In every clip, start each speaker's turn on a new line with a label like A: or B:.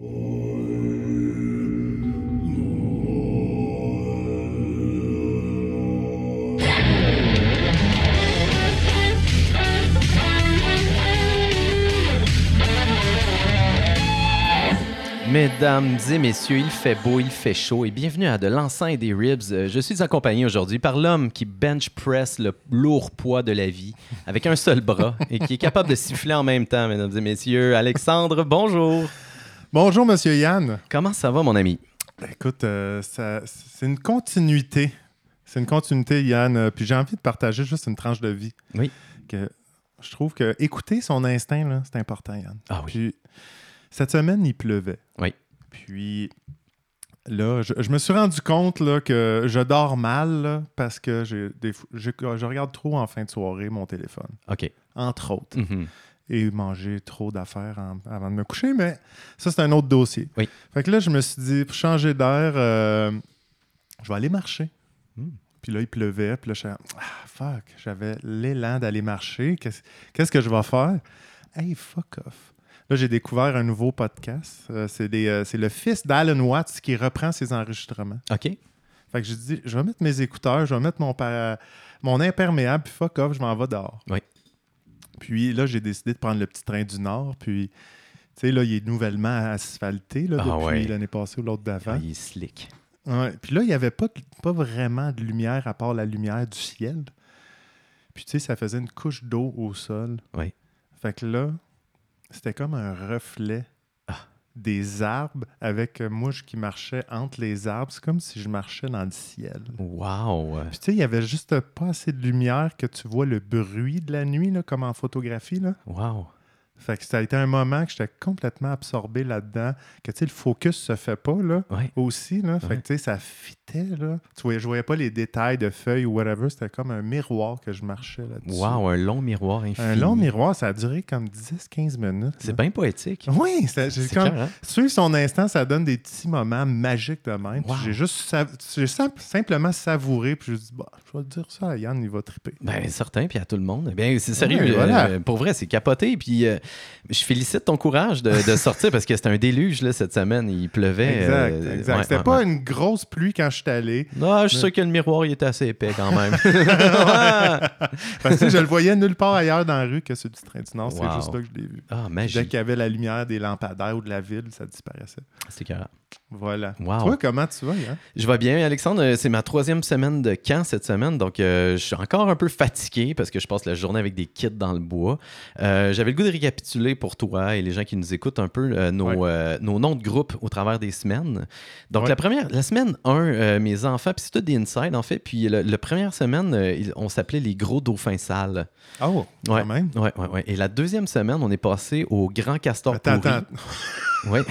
A: Mesdames et messieurs, il fait beau, il fait chaud et bienvenue à De l'encens et des ribs. Euh, Je suis accompagné aujourd'hui par l'homme qui bench press le lourd poids de la vie avec un seul bras et qui est capable de siffler en même temps, mesdames et messieurs. Alexandre, bonjour.
B: Bonjour, Monsieur Yann.
A: Comment ça va, mon ami?
B: Écoute, euh, c'est une continuité. C'est une continuité, Yann. Euh, Puis j'ai envie de partager juste une tranche de vie.
A: Oui.
B: Que je trouve que écouter son instinct, c'est important, Yann.
A: Ah oui.
B: Puis cette semaine, il pleuvait.
A: Oui.
B: Puis là, je, je me suis rendu compte là, que je dors mal là, parce que des je regarde trop en fin de soirée mon téléphone,
A: OK.
B: entre autres.
A: Mhm.
B: Et manger trop d'affaires avant de me coucher, mais ça, c'est un autre dossier.
A: Oui.
B: Fait que là, je me suis dit, pour changer d'air, euh, je vais aller marcher.
A: Hmm.
B: Puis là, il pleuvait, puis là, je suis ah, fuck, j'avais l'élan d'aller marcher. Qu'est-ce que je vais faire? Hey, fuck off. Là, j'ai découvert un nouveau podcast. Euh, c'est euh, c'est le fils d'Alan Watts qui reprend ses enregistrements.
A: OK.
B: Fait que j'ai dit, je vais mettre mes écouteurs, je vais mettre mon, mon imperméable, puis fuck off, je m'en vais dehors.
A: Oui.
B: Puis là, j'ai décidé de prendre le petit train du Nord, puis, tu sais, là, il est nouvellement asphalté, là,
A: Ah
B: depuis
A: ouais.
B: l'année passée ou l'autre d'avant.
A: Ah, il est slick.
B: Ouais. Puis là, il n'y avait pas, pas vraiment de lumière à part la lumière du ciel. Puis, tu sais, ça faisait une couche d'eau au sol.
A: Oui.
B: Fait que là, c'était comme un reflet. Des arbres avec euh, moi qui marchais entre les arbres. C'est comme si je marchais dans le ciel.
A: Wow.
B: Puis tu sais, il y avait juste pas assez de lumière que tu vois le bruit de la nuit, là, comme en photographie. Là.
A: Wow.
B: Fait que ça a été un moment que j'étais complètement absorbé là-dedans, que tu sais, le focus se fait pas, là,
A: Ouais.
B: aussi, là. Fait
A: Ouais.
B: que tu sais, ça fitait, là. Tu voyais, je voyais pas les détails de feuilles ou whatever, c'était comme un miroir que je marchais là-dessus.
A: Wow, un long miroir infini.
B: Un long miroir, ça a duré comme 10-15 minutes.
A: C'est bien poétique.
B: Oui, c'est comme...
A: clair, hein?
B: Suivre son instant, ça donne des petits moments magiques de même.
A: Wow.
B: J'ai juste sav- simplement savouré, puis je me dis, bah, je vais dire ça à Yann, il va triper.
A: Ben, certain, puis à tout le monde. Bien, c'est sérieux.
B: Voilà.
A: euh, pour vrai, c'est capoté. Puis euh, je félicite ton courage de, de sortir parce que c'était un déluge là, cette semaine. Il pleuvait.
B: Exact,
A: euh,
B: exact.
A: ouais,
B: C'était
A: ouais,
B: pas
A: ouais.
B: une grosse pluie quand je suis allé.
A: Non, je suis sûr que le miroir il était assez épais quand même.
B: Parce que je le voyais nulle part ailleurs dans la rue que celui du train du Nord.
A: Wow.
B: C'est juste là que je l'ai vu.
A: ah,
B: Dès qu'il y avait la lumière des lampadaires ou de la ville, ça disparaissait.
A: C'est carré.
B: Voilà.
A: Wow.
B: Toi, comment tu vas, Yann?
A: Je vais bien, Alexandre. Euh, C'est ma troisième semaine de camp cette semaine, donc euh, je suis encore un peu fatigué parce que je passe la journée avec des kits dans le bois. Euh, J'avais le goût de récapituler pour toi et les gens qui nous écoutent un peu euh, nos,
B: Ouais.
A: nos noms de groupe au travers des semaines. Donc
B: Ouais.
A: la première, la semaine 1, mes enfants, puis c'est tout des en fait. Puis la première semaine, on s'appelait les gros dauphins sales.
B: Oh,
A: Ouais.
B: quand même.
A: Ouais, ouais, ouais. Et la deuxième semaine, on est passé au grand castor
B: Attends,
A: pourri.
B: attends.
A: Ouais.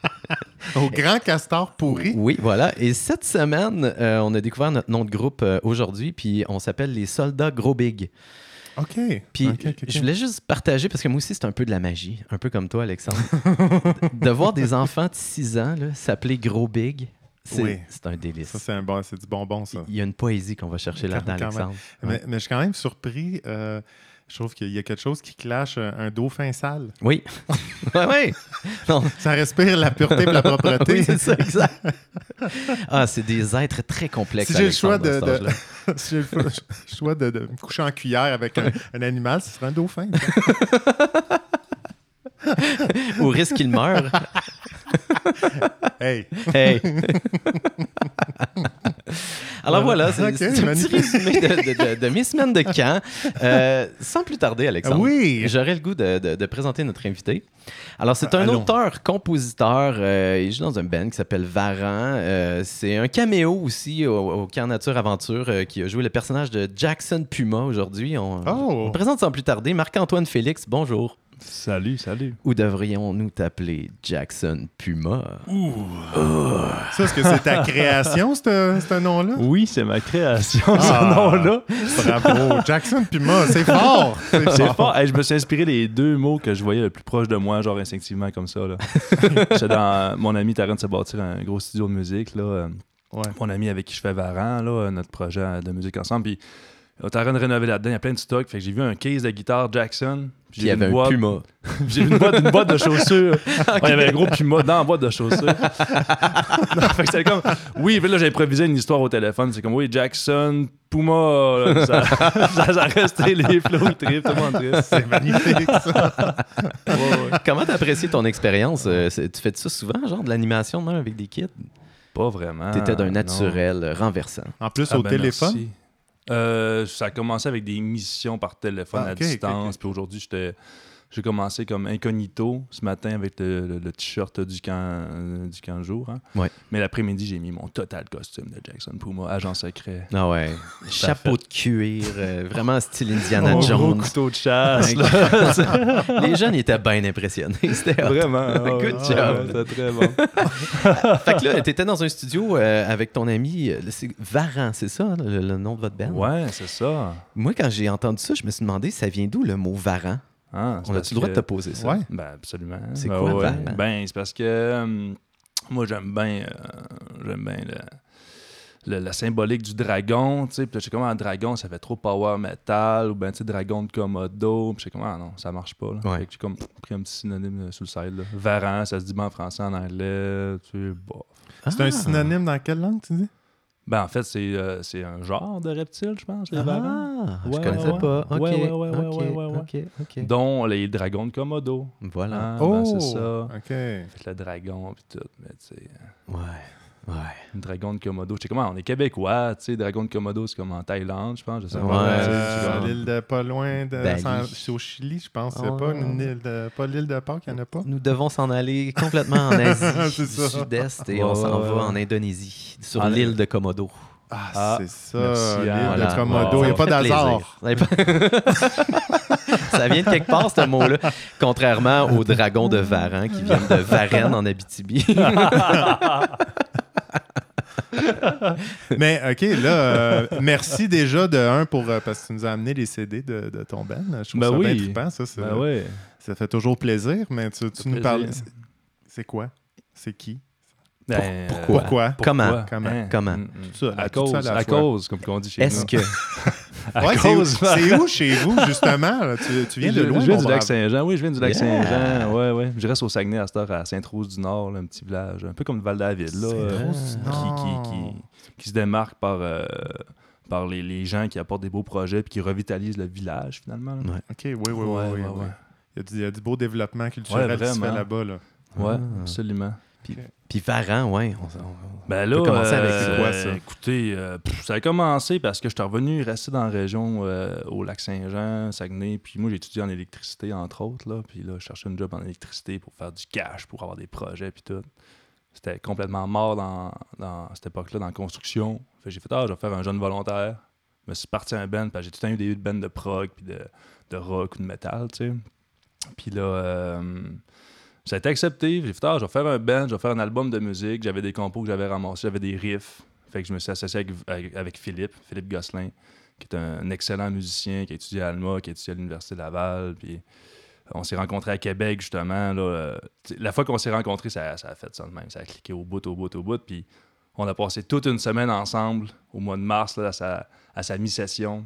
B: Au grand castor pourri.
A: Oui, voilà. Et cette semaine, euh, on a découvert notre nom de groupe euh, aujourd'hui, puis on s'appelle les soldats gros big.
B: OK.
A: Puis je voulais juste partager, parce que moi aussi, c'est un peu de la magie, un peu comme toi, Alexandre. de voir des enfants de 6 ans s'appeler gros big, c'est
B: Oui.
A: un délice.
B: Ça, c'est bon, du bonbon, ça.
A: Il y a une poésie qu'on va chercher là-dedans. Alexandre.
B: Mais, mais je suis quand même surpris. euh, je trouve qu'il y a quelque chose qui clash un, un dauphin sale.
A: Oui. ouais. Non,
B: Ça respire la pureté et la propreté.
A: oui, c'est ça, exact. ah, c'est des êtres très complexes.
B: Si j'ai le choix de- si j'ai le choix- le choix de, de me coucher en cuillère avec un, un animal, ce serait un dauphin.
A: Au risque qu'il meure.
B: hey!
A: Hey! Alors voilà, c'est
B: Ok,
A: c'est un petit résumé de, de- de- de mes semaines de camp. Euh, sans plus tarder, Alexandre,
B: Oui!
A: j'aurais le goût de, présenter notre invité. Alors, c'est un
B: Allons.
A: auteur-compositeur. euh, il joue dans un band qui s'appelle Varan. Euh, c'est un caméo aussi au, au Camp Nature Aventure qui a joué le personnage de Jackson Puma aujourd'hui. On,
B: Oh!
A: on présente sans plus tarder Marc-Antoine Félix. Bonjour.
C: Salut, salut.
A: Ou devrions-nous t'appeler Jackson Puma?
B: Ça, est-ce que c'est ta création, ce ce nom-là?
C: Oui, c'est ma création,
B: Ah.
C: ce nom-là.
B: Bravo! Jackson Puma, c'est fort! C'est fort.
C: fort. Hey, je me suis inspiré des deux mots que je voyais le plus proche de moi, genre instinctivement comme ça. là. J'étais dans mon ami était en train de se bâtir un gros studio de musique. Là.
B: Ouais.
C: Mon ami avec qui je fais Varan, là, notre projet de musique ensemble. Puis De rénover là-dedans, il y a plein de stock. Fait que j'ai vu un case de guitare Jackson.
A: Puis il y avait
C: une
A: un
C: boîte,
A: Puma.
C: J'ai vu une boîte, une boîte de chaussures. Ouais, il y avait un gros Puma dans la boîte de chaussures. Non, fait que c'était comme. Oui, puis là, j'ai improvisé une histoire au téléphone. C'est comme, oui, Jackson, Puma. là, ça, ça, ça restait les flots, le trip, tout le monde.
B: C'est magnifique, ça.
C: Ouais, ouais.
A: Comment t'as apprécié ton expérience? Euh, tu fais ça souvent, genre de l'animation même avec des kids?
C: Pas vraiment.
A: T'étais d'un naturel euh, renversant.
B: En plus,
C: Ah,
B: au
C: ben,
B: téléphone?
C: merci. Euh, ça a commencé avec des missions par téléphone
B: Ah,
C: à distance. Puis aujourd'hui, j'étais. J'ai commencé comme incognito ce matin avec le, le- le t-shirt du camp, euh, du camp jour. hein.
A: Ouais.
C: Mais l'après-midi, j'ai mis mon total costume de Jackson Puma, agent secret.
A: Ah ouais. Chapeau de cuir, euh, vraiment style Indiana
C: gros
A: Jones.
C: couteau de chasse.
A: Les jeunes étaient bien impressionnés. C'était.
C: Vraiment.
A: Good job.
C: ouais, C'était très bon.
A: Fait que là, t'étais dans un studio euh, avec ton ami, Varan, c'est ça, hein, le, le nom de votre band?
C: Ouais, c'est ça.
A: Moi, quand j'ai entendu ça, je me suis demandé, ça vient d'où le mot Varan?
C: Ah, c'est
A: On a-tu le droit de te poser ça?
B: Ouais.
C: Ben, absolument.
A: C'est
C: Ben
A: quoi,
C: ouais. Ben, c'est parce que euh, moi, j'aime bien euh, j'aime bien le, le- la symbolique du dragon, tu sais. Puis là, je sais comment un dragon, ça fait trop power metal, ou ben, tu sais, dragon de Komodo. Puis je sais comment, ah non, ça marche pas, là.
A: Ouais.
C: Fait que j'ai comme pris un petit synonyme euh, sur le side, là. Varan, ça se dit bien en français, en anglais, tu sais, bon.
B: C'est un synonyme dans quelle langue, tu dis?
C: Ben, en fait, c'est euh, c'est un genre de reptile, je pense, les varans.
A: Ah, je
C: Ouais,
A: connaissais
C: ouais,
A: pas.
C: ouais.
A: Ok,
C: Ouais, ouais, ouais, ouais,
A: ok,
C: ouais, ouais, ouais.
A: ok, ok.
C: Dont les dragons de Komodo.
A: Voilà.
C: Ah,
B: oh,
C: ben, c'est ça.
B: OK.
C: Fait le dragon, puis tout, mais tu sais...
A: Ouais, ouais.
C: Une dragon de Komodo. Je sais comment, on est québécois, tu sais, dragon de Komodo, c'est comme en Thaïlande, je pense, je sais
A: Ouais,
C: pas.
A: c'est
B: Euh,
C: c'est
B: l'île de pas loin de. C'est au Chili, je pense. Il y a
A: Oh.
B: pas une île de. Pas l'île de Pâques, il n'y en a pas?
A: Nous devons s'en aller complètement en Asie
B: C'est
A: du sud-est et
C: Ouais,
A: on s'en va en Indonésie, sur l'île de Komodo.
B: Ah,
C: Ah,
B: c'est ça.
C: merci, hein.
A: Voilà.
C: Wow.
B: Il n'y a pas d'hasard.
A: Ça vient de quelque part, ce mot-là. Contrairement aux dragons de Varan qui viennent de Varennes en Abitibi.
B: Mais OK, là, euh, merci déjà de un pour euh, parce que tu nous as amené les CD de, de ton band. Je trouve
C: Ben
B: ça bien
C: oui.
B: trippant, ça.
C: Ben.
B: Ça fait toujours plaisir, mais tu, nous
C: plaisir.
B: parles. C'est quoi? C'est qui?
C: Ben, euh,
A: pourquoi?
B: Pourquoi?
A: Comment?
B: Comment?
C: Hein?
A: Comment?
C: Mm, mm.
B: Tout ça,
C: À
B: tout ça
C: cause,
B: à
C: cause, comme on dit chez
A: Est-ce
C: nous.
A: que.
C: À
B: Ouais, c'est où, où chez vous, justement? là? Tu, tu viens de loin,
C: je viens
B: mon
C: du lac. Saint-Jean, oui, je viens du lac
A: Yeah.
C: Saint-Jean. Ouais, ouais. Je reste au Saguenay à cette heure, à Sainte-Rose-du-Nord, un petit village, un peu comme Val-David, là, euh, qui, qui, qui, qui se démarque par, euh, par les, les gens qui apportent des beaux projets puis qui revitalisent le village, finalement.
A: Ouais.
B: OK, oui, oui, oui.
C: Ouais,
B: oui,
C: ouais,
B: oui.
C: ouais.
B: Il, y a du, il y a du beau développement culturel qui se fait là-bas. Là.
C: Ouais,
A: Ah.
C: absolument.
A: Puis Varan, ouais. on- on-
C: Ben
A: peut
C: là,
A: commencer avec
C: euh,
B: quoi, ça?
C: Écoutez, euh, pff, ça a commencé parce que je suis revenu rester dans la région euh, au lac Saint-Jean, Saguenay. Puis moi, j'ai étudié en électricité, entre autres. Là, puis là, je cherchais un job en électricité pour faire du cash, pour avoir des projets, puis tout. C'était complètement mort dans, dans cette époque-là, dans la construction. J'ai fait, ah, je vais faire un jeune volontaire. Je me suis parti à un band, parce que j'ai tout le temps eu des bands de prog, puis de, de rock ou de métal, tu sais. Puis là, euh, ça a été accepté. J'ai fait, ah, je vais faire un band, je vais faire un album de musique. J'avais des compos que j'avais ramassés, j'avais des riffs. Fait que je me suis associé avec, Philippe, Philippe Gosselin, qui est un excellent musicien, qui a étudié à Alma, qui a étudié à l'Université Laval. Puis on s'est rencontrés à Québec, justement. Là, euh, la fois qu'on s'est rencontrés, ça, a fait ça de même. Ça a cliqué au bout, au bout, au bout. On a passé toute une semaine ensemble au mois de mars, à sa, à sa mi-session.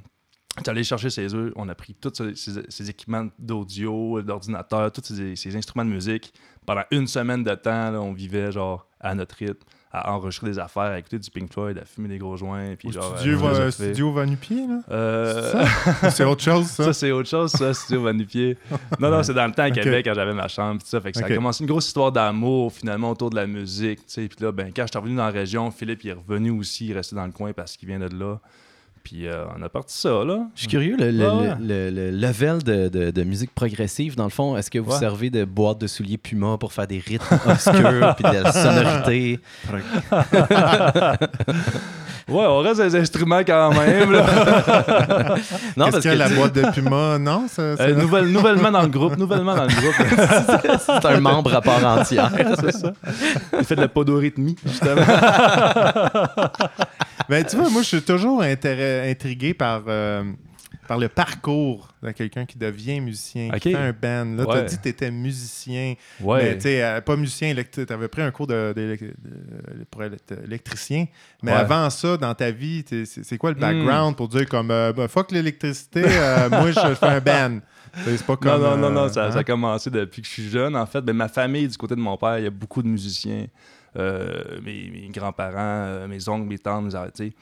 C: J'étais allé chercher chez eux, on a pris tous ces, ces- ces équipements d'audio, d'ordinateur, tous ces, ces instruments de musique. Pendant une semaine de temps, là, on vivait genre à notre rythme, à enregistrer des affaires, à écouter du Pink Floyd, à fumer des gros joints. Puis
B: Au
C: genre,
B: studio,
C: philosopher.
B: studio Vanupier, là?
C: Euh,
B: C'est autre chose, ça?
C: ça, c'est autre chose, ça, Studio Vanipier. Non, non, c'est dans le temps à. Québec, quand j'avais ma chambre, pis ça. Fait que ça a commencé une grosse histoire d'amour, finalement, autour de la musique, tu sais. Puis là, ben, quand je suis revenu dans la région, Philippe, il est revenu aussi, il est resté dans le coin parce qu'il vient de là. Puis euh, on a parti ça, là.
A: Je suis curieux, le, le-
C: Ouais, ouais.
A: le- le- le level de, de- de musique progressive, dans le fond, est-ce que vous
C: Ouais.
A: servez de boîte de souliers Puma pour faire des rythmes obscurs puis de la sonorité?
C: Ouais, on reste des instruments quand même, là.
A: Non, parce que
B: la
A: tu-
B: boîte de Puma? Non, ça,
C: Euh, nouvelle- nouvellement dans le groupe, nouvellement dans le groupe.
A: c'est un membre à part entière.
C: c'est ça. Il fait de la podorythmie, justement.
B: Ben, tu vois, moi, je suis toujours intéré- intrigué par. euh, par le parcours de quelqu'un qui devient musicien, qui fait un band. Là, tu as
C: Ouais.
B: dit que tu étais musicien, mais
C: Ouais.
B: tu sais, euh, pas musicien, tu avais pris un cours de, de- de- pour être électricien. Mais
C: Ouais.
B: avant ça, dans ta vie, c'est quoi le
C: Hmm.
B: background pour dire comme euh, Ben, fuck l'électricité, euh, moi je fais un band? C'est pas
C: Non,
B: comme.
C: non, non,
B: euh,
C: non, ça,
B: hein?
C: ça a commencé depuis que je suis jeune. En fait, ben, ma famille, du côté de mon père, il y a beaucoup de musiciens. Euh, mes, mes grands-parents, euh, mes oncles, mes tantes, mes tu sais,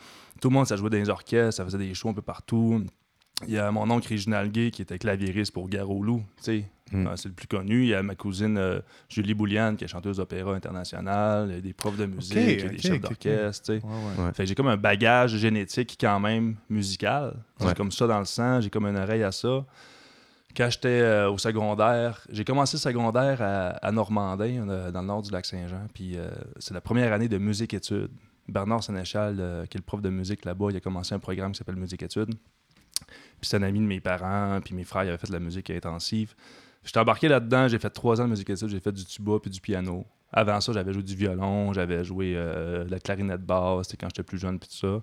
C: tout le monde, ça jouait dans les orchestres, ça faisait des shows un peu partout. Il y a mon oncle Réginald Gay qui était claviériste pour Garolou, tu sais.
A: Mm.
C: Euh, c'est le plus connu. Il y a ma cousine euh, Julie Bouliane qui est chanteuse d'opéra internationale. Il y a des profs de musique, il y a
B: ok,
C: des chefs d'orchestre.
B: Ouais, ouais.
C: J'ai comme un bagage génétique quand même musical. J'ai
A: Ouais.
C: comme ça dans le sang, j'ai comme une oreille à ça. Quand j'étais euh, au secondaire, j'ai commencé le secondaire à, à Normandin, dans le nord du lac Saint-Jean. Puis euh, c'est la première année de musique-études. Bernard Sénéchal, euh, qui est le prof de musique là-bas, il a commencé un programme qui s'appelle Musique-études. Puis c'est un ami de mes parents, puis mes frères ils avaient fait de la musique intensive. J'étais embarqué là-dedans, j'ai fait trois ans de musique-études, j'ai fait du tuba puis du piano. Avant ça, j'avais joué du violon, j'avais joué euh, la clarinette basse, c'était quand j'étais plus jeune, puis tout ça.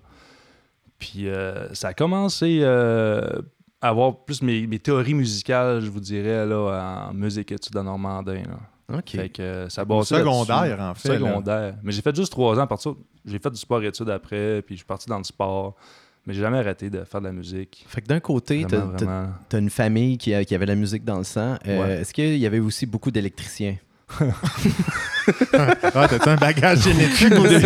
C: Puis euh, ça a commencé à avoir plus mes, théories musicales, je vous dirais, là, en musique études à Normandin.
A: OK.
C: Fait que euh, ça
B: secondaire, en fait. là.
C: Secondaire. Mais j'ai fait juste trois ans. Partir, j'ai fait du sport-études après, puis je suis parti dans le sport. Mais j'ai jamais arrêté de faire de la musique.
A: Fait que d'un côté, t'as
C: Vraiment,
A: t'as-
C: vraiment.
A: t'as une famille qui, a- qui avait la musique dans le sang. Euh,
C: Ouais.
A: Est-ce qu'il y avait aussi beaucoup d'électriciens?
B: Ah, t'as-tu un bagage génétique aussi?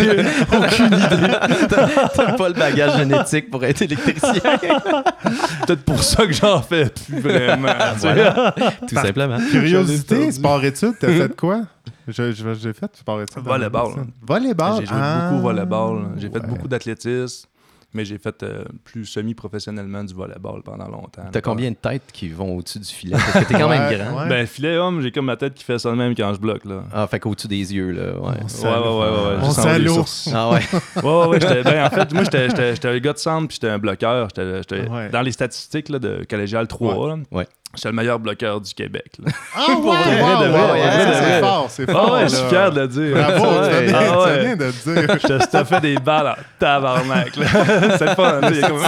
A: Aucune idée. T'as t'as pas le bagage génétique pour être électricien.
C: Peut-être pour ça que j'en fais plus vraiment.
A: Voilà. Tout simplement.
B: Curiosité, sport-études, t'as fait quoi? Je- je- J'ai fait sport-études.
C: Volleyball.
B: Volleyball.
C: J'ai joué
B: ah,
C: beaucoup au volleyball. J'ai fait beaucoup d'athlétisme. Mais j'ai fait euh, plus semi-professionnellement du volleyball pendant longtemps.
A: T'as combien de têtes qui vont au-dessus du filet? Parce que t'es quand même grand.
B: ouais.
C: Ben, filet homme, j'ai comme ma tête qui fait ça de même quand je bloque. Là.
A: Ah, fait qu'au-dessus des yeux, là. Ouais.
B: On
C: Ouais, ouais, ouais, ouais. ouais.
B: On salaud.
C: sources.
A: Ah ouais.
C: Ouais, ouais, ouais, j'étais- ben, en fait, moi, j'étais- j'étais j'étais un gars de centre puis j'étais un bloqueur.
B: Ouais.
C: Dans les statistiques là, de collégial 3, là,
A: Ouais.
C: J'étais le meilleur bloqueur du Québec. Là.
B: Ah, ouais,
A: Pour vrai,
B: ouais,
A: de
B: ouais,
A: vrai,
B: ouais,
A: de vrai, de
B: c'est fort, c'est
C: Ah
B: fort.
C: ouais,
B: là.
C: je suis fier de le dire.
B: Bravo,
C: Ouais. Ah ouais.
B: de le dire.
C: Je te stuffais des balles en tabarnak. C'est le fun. là, il est comme...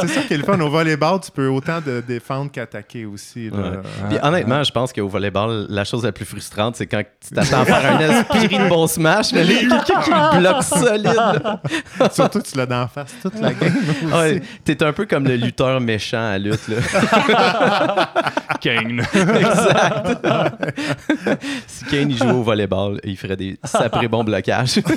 B: c'est ça qui est le fun. Au volleyball, tu peux autant de défendre qu'attaquer aussi. là.
A: Ouais.
B: Ah,
A: Puis honnêtement, je pense qu'au volleyball, la chose la plus frustrante, c'est quand tu t'attends à faire un esprit de bon smash, mais là, il y a quelqu'un qui le bloque solide.
B: Surtout que tu l'as d'en face toute la game. aussi.
A: Ouais, T'es un peu comme le lutteur méchant à lutte. Là.
C: Kane.
A: exact. si Kane il jouait au volleyball, il ferait des saprés bons blocages.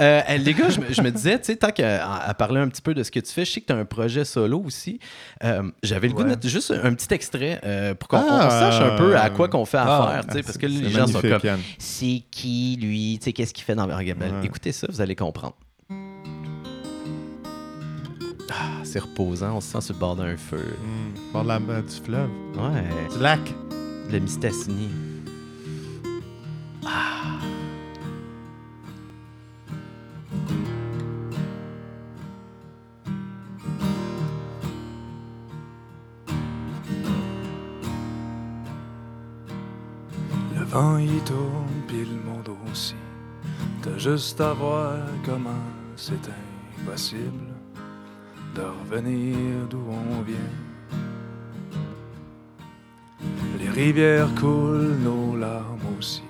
A: Euh, les gars, je me, je me disais, tu sais, tant qu'à à parler un petit peu de ce que tu fais, je sais que tu as un projet solo aussi. Euh, J'avais le goût de mettre juste un petit extrait euh, pour qu'on
B: Ah,
A: on sache un peu à quoi qu'on fait
C: ah,
A: affaire, tu sais, parce que les gens sont comme c'est qui lui, tu sais, qu'est-ce qu'il fait dans ben,
B: Ouais.
A: Écoutez ça, vous allez comprendre. Ah, c'est reposant, on se sent sur le bord d'un feu.
B: Mm, bord de la- euh, du fleuve.
A: Ouais,
B: Du lac.
A: le Mistassini.
C: Le vent il tourne, puis le monde aussi. T'as juste à voir comment c'est impossible de revenir d'où on vient. Les rivières coulent, nos larmes aussi.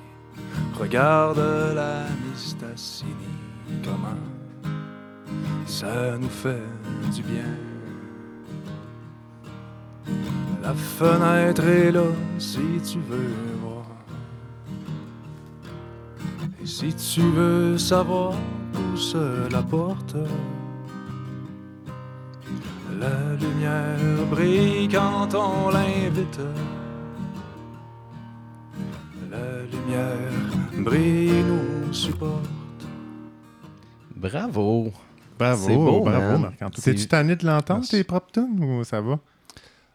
C: Regarde la Mistassini, comment ça nous fait du bien. La fenêtre est là si tu veux voir. Et si tu veux savoir où se la porte, la lumière brille quand on l'invite. La lumière brille nous supporte.
A: Bravo!
B: Bravo,
A: C'est beau,
B: bravo. Marc-Antoine.
A: C'est-
B: T'es-tu tanné de l'entendre, tes propres tunes, ou ça va?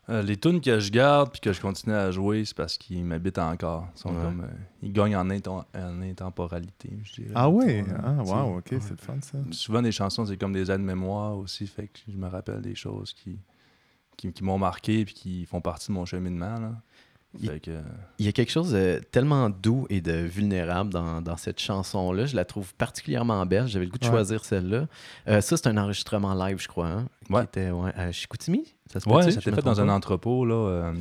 C: Euh, les tunes que je garde puis que je continue à jouer, c'est parce qu'ils m'habitent encore. Ils, sont
A: Ouais.
C: comme, euh, ils gagnent en, intemporalité, je dirais.
B: Ah? Ouais, Ah, wow, ok, c'est le fun, ça.
C: Souvent, des chansons, c'est comme des aides-mémoires aussi, fait que je me rappelle des choses qui, qui, qui m'ont marqué puis qui font partie de mon cheminement. Là.
A: Il-
C: Fait que, euh,
A: Il y a quelque chose de tellement doux et de vulnérable dans, dans cette chanson-là. Je la trouve particulièrement belle. J'avais le goût de
B: Ouais.
A: choisir celle-là. Euh, ça, c'est un enregistrement live, je crois, hein, qui était ouais, à Chicoutimi? Ça se
C: ouais,
A: me
C: fait dans un entrepôt, là, euh,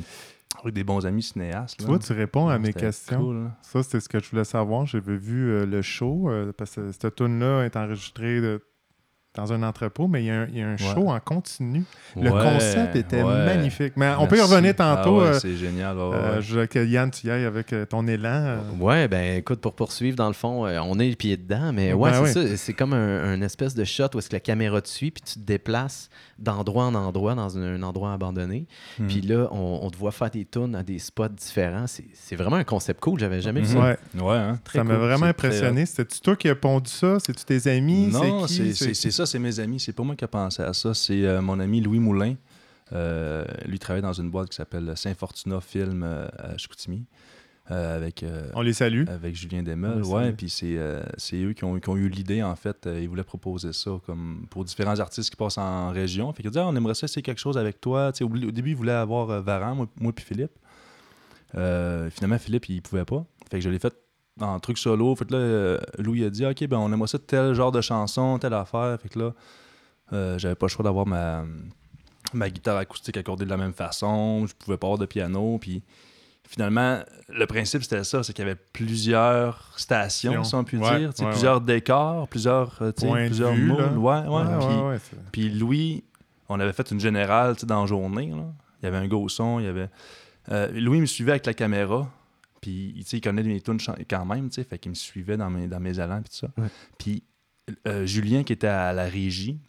C: avec des bons amis cinéastes.
B: Tu
C: là.
B: vois, tu réponds à mes
C: c'était
B: questions.
C: cool, là.
B: Ça, c'était ce que je voulais savoir. J'avais vu euh, le show, euh, parce que cette tune-là est enregistrée de- dans un entrepôt, mais il y a un, il y a un
C: Ouais.
B: show en continu. Le
C: Ouais,
B: concept était
C: ouais.
B: magnifique. Mais on peut y revenir tantôt.
C: Ah ouais,
B: euh,
C: c'est génial. ouais,
B: euh, je veux que Yann, tu y ailles avec euh, ton élan. euh,
A: Ouais, ben écoute, pour poursuivre, dans le fond, euh, on est les pieds dedans, mais ouais,
B: Ben
A: c'est
B: oui.
A: ça. C'est comme un, un espèce de shot où est-ce que la caméra te suit, puis tu te déplaces d'endroit en endroit dans un, un endroit abandonné.
C: Hmm.
A: Puis là, on, on te voit faire des tunes à des spots différents. C'est vraiment un concept cool. J'avais jamais vu ça.
B: ouais,
C: Ouais, hein.
A: Très
B: ça m'a
A: cool.
B: vraiment
C: très
B: impressionné. C'était-tu toi qui as pondu ça? C'est-tu tes amis?
C: Non, c'est c'est ça, c'est mes amis. C'est pas moi qui ai pensé à ça. C'est euh, mon ami Louis Moulin. Euh, lui travaille dans une boîte qui s'appelle Saint-Fortuna Film euh, à Chicoutimi. euh, avec, euh,
B: On les salue.
C: avec Julien
B: le
C: Ouais, puis c'est euh, c'est eux qui ont, qui ont eu l'idée, en fait. Ils voulaient proposer ça comme pour différents artistes qui passent en région. Fait qu'ils disaient, Ah, on aimerait ça essayer quelque chose avec toi. Au, au début, ils voulaient avoir Varan, moi, moi puis Philippe. Finalement, Philippe, il pouvait pas. Fait que je l'ai fait en truc solo. Fait que là, euh, Louis a dit, OK, ben on aimerait ça tel genre de chanson, telle affaire. Fait que là, euh, j'avais pas le choix d'avoir ma, ma guitare acoustique accordée de la même façon. Je pouvais pas avoir de piano. Puis finalement, le principe, c'était ça, c'est qu'il y avait plusieurs stations, si on peut
B: Ouais,
C: dire.
B: ouais,
C: plusieurs décors, plusieurs, euh, plusieurs
B: vue.
C: Ouais, puis, Louis, on avait fait une générale dans la journée. là. Il y avait un gros son, il y avait... Euh, Louis me suivait avec la caméra. Puis, il connaît mes tunes quand même, tu sais, fait qu'il me suivait dans mes, dans mes allants, puis tout ça. Puis, euh, Julien, qui était à la régie,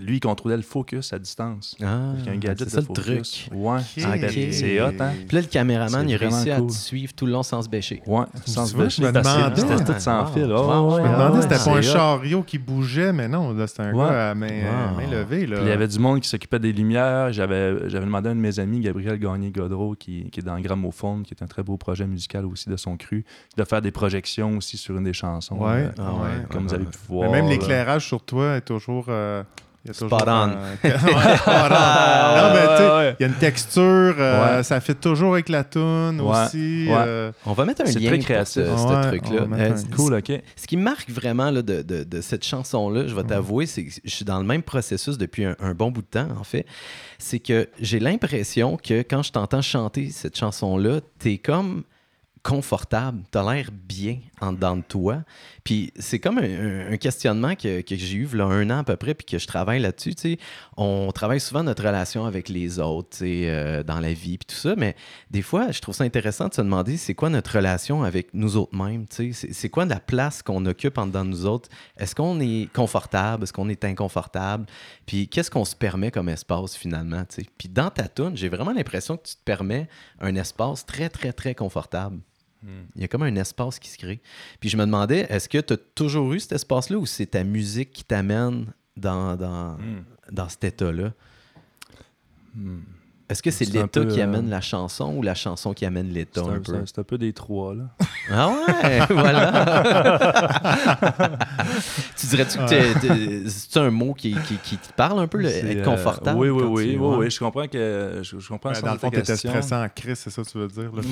C: lui, il contrôlait le focus à distance.
A: Ah,
C: un gadget
A: c'est ça
C: de
A: le
C: focus.
A: truc.
C: Ouais,
B: Ok.
C: c'était- c'est hot, hein?
A: Puis là, le caméraman, il a réussi
C: vraiment
A: à te suivre tout le long sans se bêcher.
C: Ouais, sans se bêcher,
B: je me
C: parce que
B: demandais.
C: C'était tout sans
A: Wow.
C: fil. Ouais,
B: Je me demandais
C: ouais,
B: si c'était pas un
C: hot.
B: chariot qui bougeait, mais non, là, c'était un
C: Ouais.
B: gars à main,
A: Wow.
B: main levée. Là.
C: Puis il y avait du monde qui s'occupait des lumières. J'avais, j'avais demandé à un de mes amis, Gabriel Gagné-Godreau, qui, qui est dans Gramophone, qui est un très beau projet musical aussi de son cru, de faire des projections aussi sur une des chansons.
B: Ouais.
C: euh,
A: Ah
C: comme vous avez pu
B: Mais
C: voir.
B: même l'éclairage sur toi est toujours. Euh, il y a
A: Spot
B: toujours
A: on.
B: un- Ouais, spot on. non, mais tu sais,
C: ouais.
B: il y a une texture, euh,
C: Ouais.
B: ça fait toujours avec la toune
C: Ouais.
B: aussi.
C: Ouais.
B: euh,
A: On va mettre un
C: C'est
A: lien
C: très
A: pour
C: créatif.
A: ce, truc-là.
B: un-
A: c-
C: Cool, ok.
A: Ce qui me marque vraiment là, de, de- de cette chanson-là, je vais t'avouer, c'est que je suis dans le même processus depuis un, un bon bout de temps, en fait. C'est que j'ai l'impression que quand je t'entends chanter cette chanson-là, t'es comme confortable, t'as l'air bien en dedans de toi. Puis c'est comme un, questionnement que, que j'ai eu un an à peu près, puis que je travaille là-dessus. tu. On travaille souvent notre relation avec les autres, tu euh, dans la vie, puis tout ça, mais des fois, je trouve ça intéressant de se demander c'est quoi notre relation avec nous autres mêmes. tu sais? C'est quoi la place qu'on occupe en dedans de nous autres? Est-ce qu'on est confortable? Est-ce qu'on est inconfortable? Puis qu'est-ce qu'on se permet comme espace finalement? tu? Puis dans ta tune, j'ai vraiment l'impression que tu te permets un espace très, très, très confortable. Il y a comme un espace qui se crée. Puis je me demandais, est-ce que tu as toujours eu cet espace-là ou c'est ta musique qui t'amène dans, dans,
C: Hmm.
A: dans cet état-là?
C: Hmm.
A: Est-ce que c'est l'état qui
C: euh,
A: amène la chanson ou la chanson qui amène l'état
C: C'est
A: un,
C: un,
A: peu?
C: c'est un- c'est un peu des trois, là.
A: Ah ouais, voilà. tu dirais-tu que t'es- t'es- c'est un mot qui, qui, qui te parle un peu, le- être
C: euh,
A: confortable?
C: oui, oui, oui, oui,
A: ouais.
C: oui, je comprends que je, je comprends le
B: dans le fond, t'étais stressant en crise, c'est ça que tu veux dire. Là?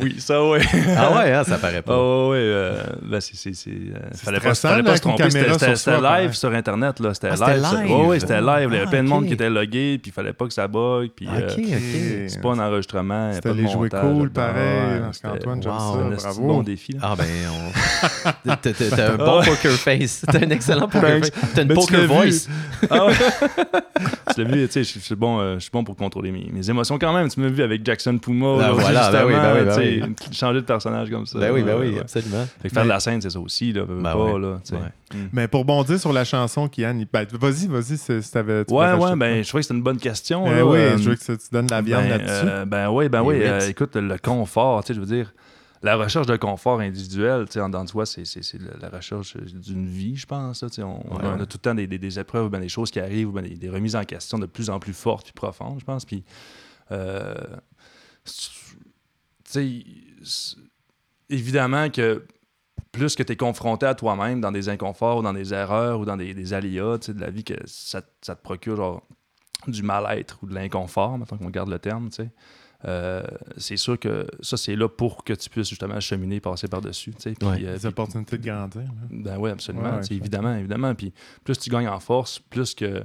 C: oui, ça oui.
A: Ah ouais, hein, ça paraît pas.
C: Oh oui, euh, ben c'est c'est c'est euh,
B: C'est
C: fallait pas,
B: stressant,
C: fallait
B: là,
C: pas se tromper, c'était live sur internet là, c'était
A: Ah,
C: live. Ouais, ouais, c'était live, il y avait
A: Ah,
C: plein de monde qui était logué, puis il fallait pas que ça bug, puis euh,
A: ok, ok.
C: c'est pas un enregistrement,
B: C'était les jouer cool, pareil, j'aime
A: wow,
B: ça, bravo.
C: bon défi. là.
A: Ah ben, on... t'as, un bon poker face. T'as un excellent poker face. T'as une
C: Ben,
A: poker voice.
C: Ah tu l'as vu, tu sais, je je suis bon, euh, je suis bon pour contrôler mes, mes émotions quand même. Tu m'as vu avec Jackson Puma,
A: Ben
C: là,
A: voilà, ben oui, ben oui, ben
C: justement,
A: oui.
C: tu sais, changer de personnage comme ça.
A: Ben oui, ben oui, absolument.
C: Fait que faire de la scène, c'est ça aussi, là,
A: Ben
C: pas, là. Mm.
B: Mais pour bondir sur la chanson, Kian, ben, vas-y, vas-y, si t'avais.
C: Ouais, ouais, ben, je trouvais que c'était une bonne question.
B: quoi.
C: là,
B: Eh oui,
C: euh,
B: je veux que tu donnes de la viande
C: ben,
B: là-dessus.
C: euh, ben oui, ben oui. euh, écoute, le confort, tu sais, je veux dire, la recherche de confort individuel, tu sais, en dedans de soi, c'est c'est- c'est la recherche d'une vie, je pense. là, tu sais, on, a- on a tout le temps des, des- des épreuves, ben, des choses qui arrivent, ben, des, des remises en question de plus en plus fortes puis profondes, je pense. Puis, tu sais, c'est- évidemment que plus que tu es confronté à toi-même dans des inconforts ou dans des erreurs ou dans des, des aléas de la vie, que ça, ça te procure genre du mal-être ou de l'inconfort, maintenant qu'on garde le terme, tu sais. Euh, c'est sûr que ça, c'est là pour que tu puisses justement cheminer, passer par-dessus. tu sais.
A: Ouais.
C: euh,
B: Des opportunités de grandir. là.
C: ben oui, absolument.
B: Ouais, ouais,
C: évidemment, évidemment. Puis plus tu gagnes en force, plus que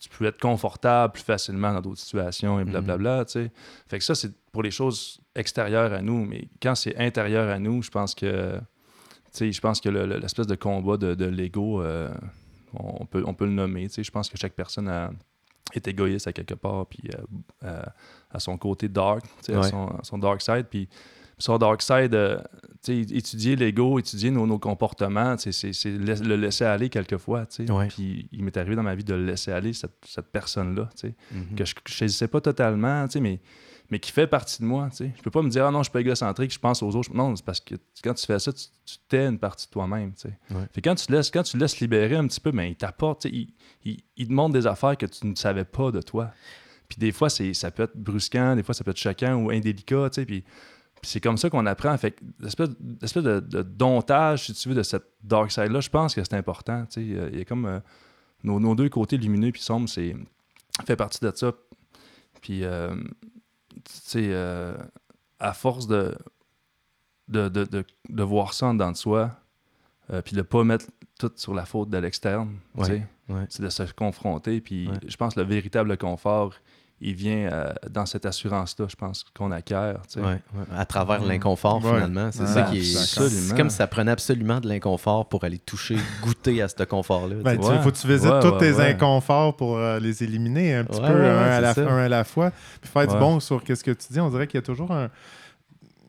C: tu peux être confortable plus facilement dans d'autres situations et blablabla. tu sais. Fait que ça, c'est pour les choses extérieures à nous. Mais quand c'est intérieur à nous, je pense que je pense que le- le- l'espèce de combat de, de l'ego, euh, on, peut, on peut le nommer. Je pense que chaque personne a- est égoïste à quelque part, puis euh, à son côté dark, à, son, à son dark side. Puis son dark side, euh, étudier l'ego, étudier nos, nos comportements, c'est le laisser aller quelquefois.
A: Ouais.
C: Puis il m'est arrivé dans ma vie de le laisser aller, cette, cette personne-là,
A: Mhm.
C: que je ne saisissais pas totalement, mais, mais qui fait partie de moi. tu sais. Je peux pas me dire, ah non, je suis pas égocentrique, je pense aux autres. Non, c'est parce que quand tu fais ça, tu, tu tais une partie de toi-même. tu sais.
A: Ouais.
C: Fait quand tu laisses, quand tu laisses libérer un petit peu, ben, il t'apporte, tu sais, il, il, il te montre des affaires que tu ne savais pas de toi. Puis des fois, c'est, ça peut être brusquant, des fois, ça peut être choquant ou indélicat, tu sais, puis, puis c'est comme ça qu'on apprend. Fait l'espèce, l'espèce de, de domptage, si tu veux, de cette dark side-là, je pense que c'est important, tu sais. Il y a comme euh, nos, nos deux côtés lumineux puis sombres, c'est fait partie de ça. Puis, euh, sais, euh, à force de, de, de, de, de voir ça en dedans de soi, euh, puis de pas mettre tout sur la faute de l'externe,
A: Ouais, ouais.
C: c'est de se confronter. Puis
A: Ouais.
C: je pense que le véritable confort, il vient euh, dans cette assurance-là, je pense, qu'on acquiert. tu sais.
A: Ouais, ouais. À travers
B: Mhm.
A: l'inconfort,
B: Ouais.
A: finalement. C'est
B: Ouais,
A: ça qui est.
C: absolument.
A: C'est comme si ça prenait absolument de l'inconfort pour aller toucher, goûter à ce confort-là.
B: Ben,
C: Ouais.
B: faut que tu visites
C: Ouais,
B: tous
C: ouais,
B: tes
C: ouais.
B: inconforts pour euh, les éliminer un petit
A: Ouais,
B: peu,
A: ouais,
B: un, à la,
A: c'est ça.
B: un à la fois. Puis faire du bon sur ce que tu dis. On dirait qu'il y a toujours un.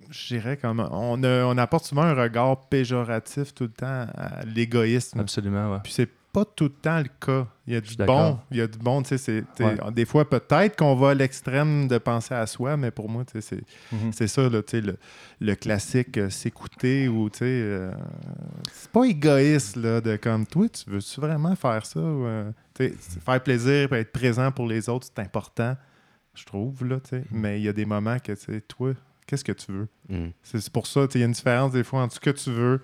B: Je dirais comme. On, a- on apporte souvent un regard péjoratif tout le temps à l'égoïsme.
C: Absolument, ouais.
B: Puis c'est pas tout le temps le cas. Il y a du bon. Il y a du bon. Tu sais,
C: Ouais.
B: Des fois, peut-être qu'on va à l'extrême de penser à soi, mais pour moi, tu sais, c'est
C: Mhm.
B: c'est ça, là, tu sais, le, le classique euh, s'écouter ou, tu sais, euh, c'est pas égoïste, là, de comme, toi, tu veux-tu vraiment faire ça? Ou, euh, faire plaisir et être présent pour les autres, c'est important, je trouve, là, tu sais. Mais il y a des moments que, tu sais, toi, qu'est-ce que tu veux?
A: Mhm.
B: C'est c'est pour ça, tu sais, il y a une différence des fois entre ce que tu veux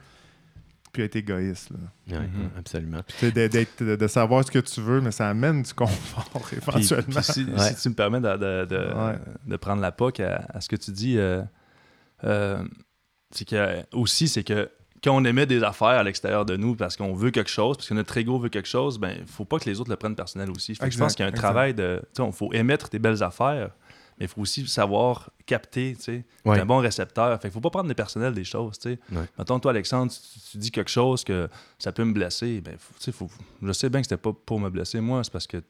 B: puis être égoïste, là.
A: Ouais,
C: Mhm.
A: absolument.
B: D'être- de, de savoir ce que tu veux, mais ça amène du confort,
C: Puis-
B: éventuellement.
C: puis si,
A: Ouais.
C: si tu me permets de, de, de,
B: Ouais.
C: de prendre la POC à, à ce que tu dis, euh, euh, c'est que aussi, c'est que quand on émet des affaires à l'extérieur de nous parce qu'on veut quelque chose, parce que notre ego veut quelque chose, ben il faut pas que les autres le prennent personnel aussi. Je pense qu'il y a un
B: exact.
C: travail de. Tu sais, il faut émettre tes belles affaires, mais il faut aussi savoir capter, tu sais,
A: Ouais.
C: un bon récepteur. Fait qu'il faut pas prendre des personnels des choses, tu sais.
A: Ouais.
C: Mettons, toi, Alexandre, tu, tu dis quelque chose que ça peut me blesser, ben, tu sais, faut, je sais bien que c'était pas pour me blesser, moi, c'est parce que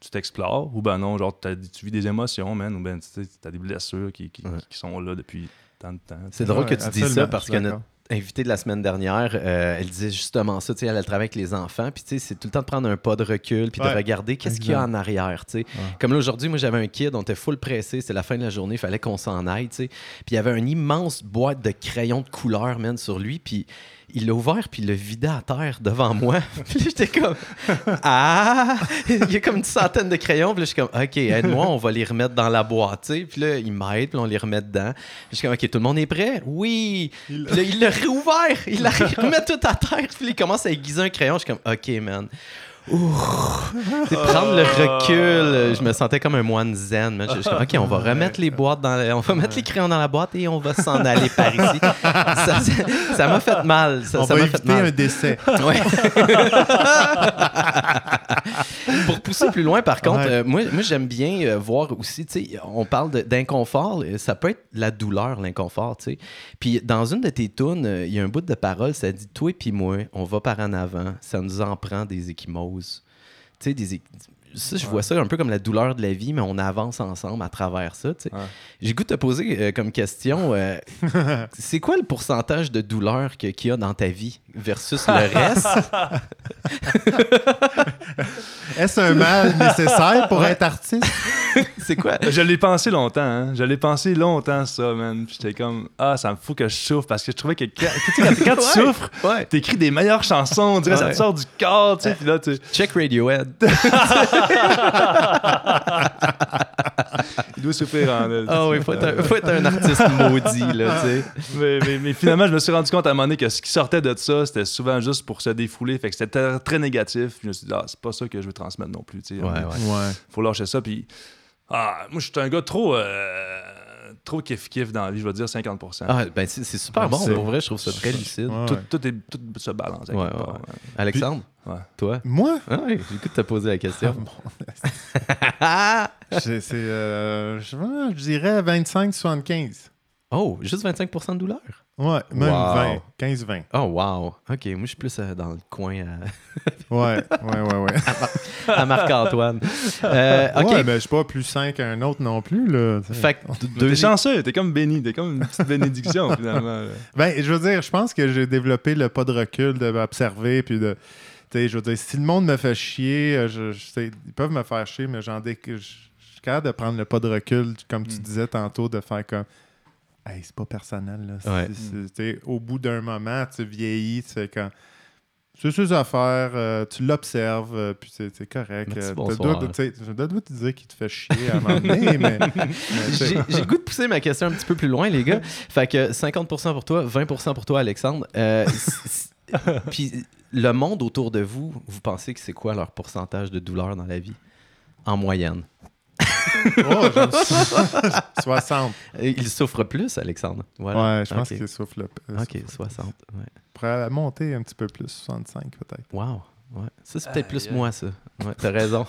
C: tu t'explores, ou ben non, genre, tu vis des émotions, man, ou ben, tu as des blessures qui, qui,
A: Ouais.
C: qui sont là depuis tant de temps.
A: C'est drôle que tu dises ça parce que notre invitée de la semaine dernière, euh, elle disait justement ça, tu sais, elle, travaille avec les enfants, puis tu sais, c'est tout le temps de prendre un pas de recul, puis de regarder qu'est-ce qu'il y a en arrière, tu sais. Comme là, aujourd'hui, moi, j'avais un kid, on était full pressé, c'était la fin de la journée, il fallait qu'on s'en aille, tu sais. Puis il y avait une immense boîte de crayons de couleur, man, sur lui, puis il l'a ouvert, puis il l'a vidé à terre devant moi. puis j'étais comme, ah! il y a comme une centaine de crayons, puis là, je suis comme, OK, aide-moi, on va les remettre dans la boîte, tu sais. Puis là, il m'aide, puis on les remet dedans. Puis je suis comme, OK, tout le monde est prêt? Oui!
B: Il-
A: Puis là, il l'a réouvert, il l'a remet tout à terre, puis il commence à aiguiser un crayon. Je suis comme, OK, man. Ouh. C'est prendre le recul. Je me sentais comme un moine zen. Je suis comme, OK, on va remettre les boîtes dans la- On va mettre les crayons dans la boîte et on va s'en aller par ici. Ça ça m'a fait mal. Ça
B: On
A: ça
B: va
A: fait
B: éviter
A: mal.
B: un décès.
A: Ouais. Pour pousser plus loin, par contre,
B: Ouais.
A: euh, moi, moi j'aime bien euh, voir aussi, tu sais, on parle d'inconfort, euh, ça peut être la douleur, l'inconfort, tu sais. Puis dans une de tes tunes, euh, il y a un bout de parole, ça dit Toi et puis moi, on va par en avant, ça nous en prend des Tu sais, des. é- Ça, je vois ça un peu comme la douleur de la vie, mais on avance ensemble à travers ça.
C: Ouais.
A: J'ai goût de te poser euh, comme question euh, c'est quoi le pourcentage de douleur qu'il y a dans ta vie? Versus le reste
B: Est-ce un mal nécessaire pour être artiste?
A: C'est quoi?
C: Je l'ai pensé longtemps, hein. Je l'ai pensé longtemps, ça, man. Puis J'étais comme, ah, ça me fout que je souffre parce que je trouvais que quand, tu sais, quand, quand tu
A: Ouais.
C: souffres,
A: Ouais.
C: t'écris des meilleures chansons, on dirait que ça te sort du corps, tu sais. Puis là, tu
A: Check Radiohead.
C: il doit souffrir en elle.
A: Ah oui, faut être, un, faut être un artiste maudit, là, tu sais.
C: mais, mais- mais finalement, je me suis rendu compte à un moment donné que ce qui sortait de ça, c'était souvent juste pour se défouler. Fait que c'était très, très négatif. Puis je me suis dit, ah, c'est pas ça que je veux transmettre non plus. tu sais.
A: Ouais, ouais.
B: Ouais.
C: Faut lâcher ça. Puis, ah, moi, je suis un gars trop. euh, trop kiff-kiff dans la vie, je vais dire 50%.
A: Ah, ben c'est c'est super bon.
B: C'est-
A: Pour vrai, je trouve ça très lucide.
B: Ouais,
C: tout, est, tout se balance.
A: Ouais, ouais,
C: part,
A: ouais.
C: ouais.
A: Alexandre, toi?
B: Moi?
A: Ah oui, j'ai le goût de te poser la question.
B: C'est, c'est, euh, je, je dirais 25-75.
A: Oh, juste 25% de douleur?
B: Ouais, même
A: Wow.
B: 20. 15-20.
A: Oh, wow. OK, moi, je suis plus euh, dans le coin à,
B: Ouais, ouais, ouais, ouais.
A: à Marc-Antoine. Euh, OK.
B: Ouais, mais je suis pas plus sain qu'un autre non plus, là.
A: Fait que
C: T'es
A: deux
C: chanceux, t'es comme béni, t'es comme une petite bénédiction finalement. là.
B: Ben, je veux dire, je pense que j'ai développé le pas de recul d'observer, puis de. Tu sais, je veux dire, si le monde me fait chier, euh, je, je sais, ils peuvent me faire chier, mais j'en dé... je, je suis capable de prendre le pas de recul, comme tu
C: Mm.
B: disais tantôt, de faire comme. Hey, c'est pas personnel, là. C'est-
A: Ouais.
B: c'est- au bout d'un moment, tu vieillis, tu fais quand. C'est ses affaires, euh, tu l'observes, euh, puis c'est c'est correct. Euh, Je dois te dire qu'il te fait chier à un moment donné, mais.
A: J'ai le goût de pousser ma question un petit peu plus loin, les gars. Fait que 50% pour toi, 20% pour toi, Alexandre. Puis le monde autour de vous, vous pensez que c'est quoi leur pourcentage de douleur dans la vie? En moyenne?
B: Oh, j'aime ça. 60.
A: Euh, Il souffre plus, Alexandre. Voilà.
B: Ouais, je pense
A: Ok.
B: qu'il souffle. le-
A: OK, 60. Ouais.
B: pourrait monter un petit peu plus, 65 peut-être.
A: Wow. Ouais. Ça, c'est peut-être plus
C: aïe.
A: moi, ça. Ouais, t'as raison.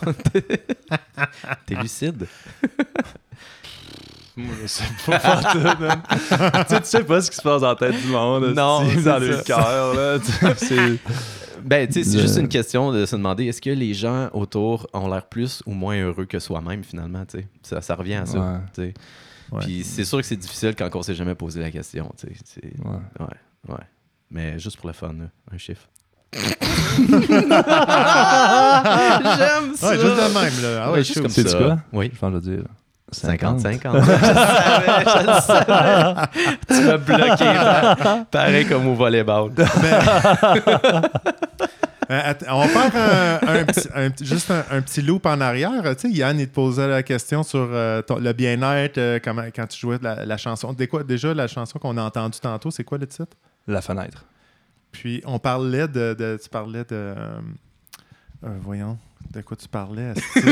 A: T'es lucide.
C: Moi, je sais pas tu, sais, tu sais pas ce qui se passe dans la tête du monde.
A: Non, c'est
C: dans le cœur. là.
A: Ben, tu sais, c'est juste une question de se demander est-ce que les gens autour ont l'air plus ou moins heureux que soi-même, finalement, tu sais? Ça, ça revient à ça,
C: Ouais.
A: tu sais.
B: Ouais.
A: Puis c'est sûr que c'est difficile quand on s'est jamais posé la question, tu sais.
C: Ouais.
A: Ouais, ouais. Mais juste pour le fun, là, un chiffre. J'aime ça!
B: Ouais, juste de même, là. Ah ouais,
A: Ouais,
B: je
A: juste comme ça.
C: quoi?
A: Oui.
C: Je pense que je vais dire
A: 50, 50. je le savais, je le savais. tu m'as bloqué, pa- pareil comme au volleyball.
B: Euh, on va faire un, un petit, un petit- juste un, un petit loop en arrière. Tu sais, Yann, il te posait la question sur euh, ton- le bien-être euh, quand tu jouais la, la chanson. Quoi, déjà, la chanson qu'on a entendue tantôt, c'est quoi le titre?
C: La fenêtre.
B: Puis, on parlait de... de- tu parlais de... voyons, de quoi tu parlais?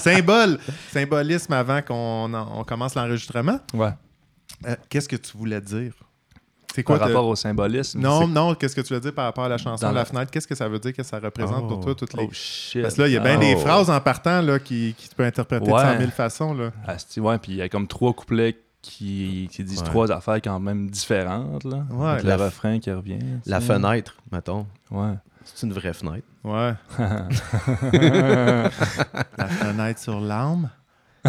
B: Symbole! Symbolisme avant qu'on en- on commence l'enregistrement.
C: Ouais.
B: Qu'est-ce que tu voulais dire? C'est
C: Par
B: quoi? te-
C: rapport au symbolisme.
B: Non, non, qu'est-ce que tu veux dire par rapport à la chanson
C: Dans
B: La
C: la-
B: fenêtre? Qu'est-ce que ça veut dire? Que ça représente pour toi, toutes les...
C: Oh shit.
B: Parce que là, il y a bien des
C: Oh.
B: phrases en partant là, qui, qui tu peux interpréter de
C: Ouais.
B: 100 000 façons. Là.
C: Asti, ouais, puis il y a comme trois couplets qui, qui disent
A: Ouais.
C: trois affaires quand même différentes. Là.
B: Ouais,
C: Avec
A: la-
C: le refrain qui revient.
A: La
C: sais.
A: fenêtre, mettons.
C: Ouais.
A: C'est une vraie fenêtre.
B: Ouais. La fenêtre sur l'âme.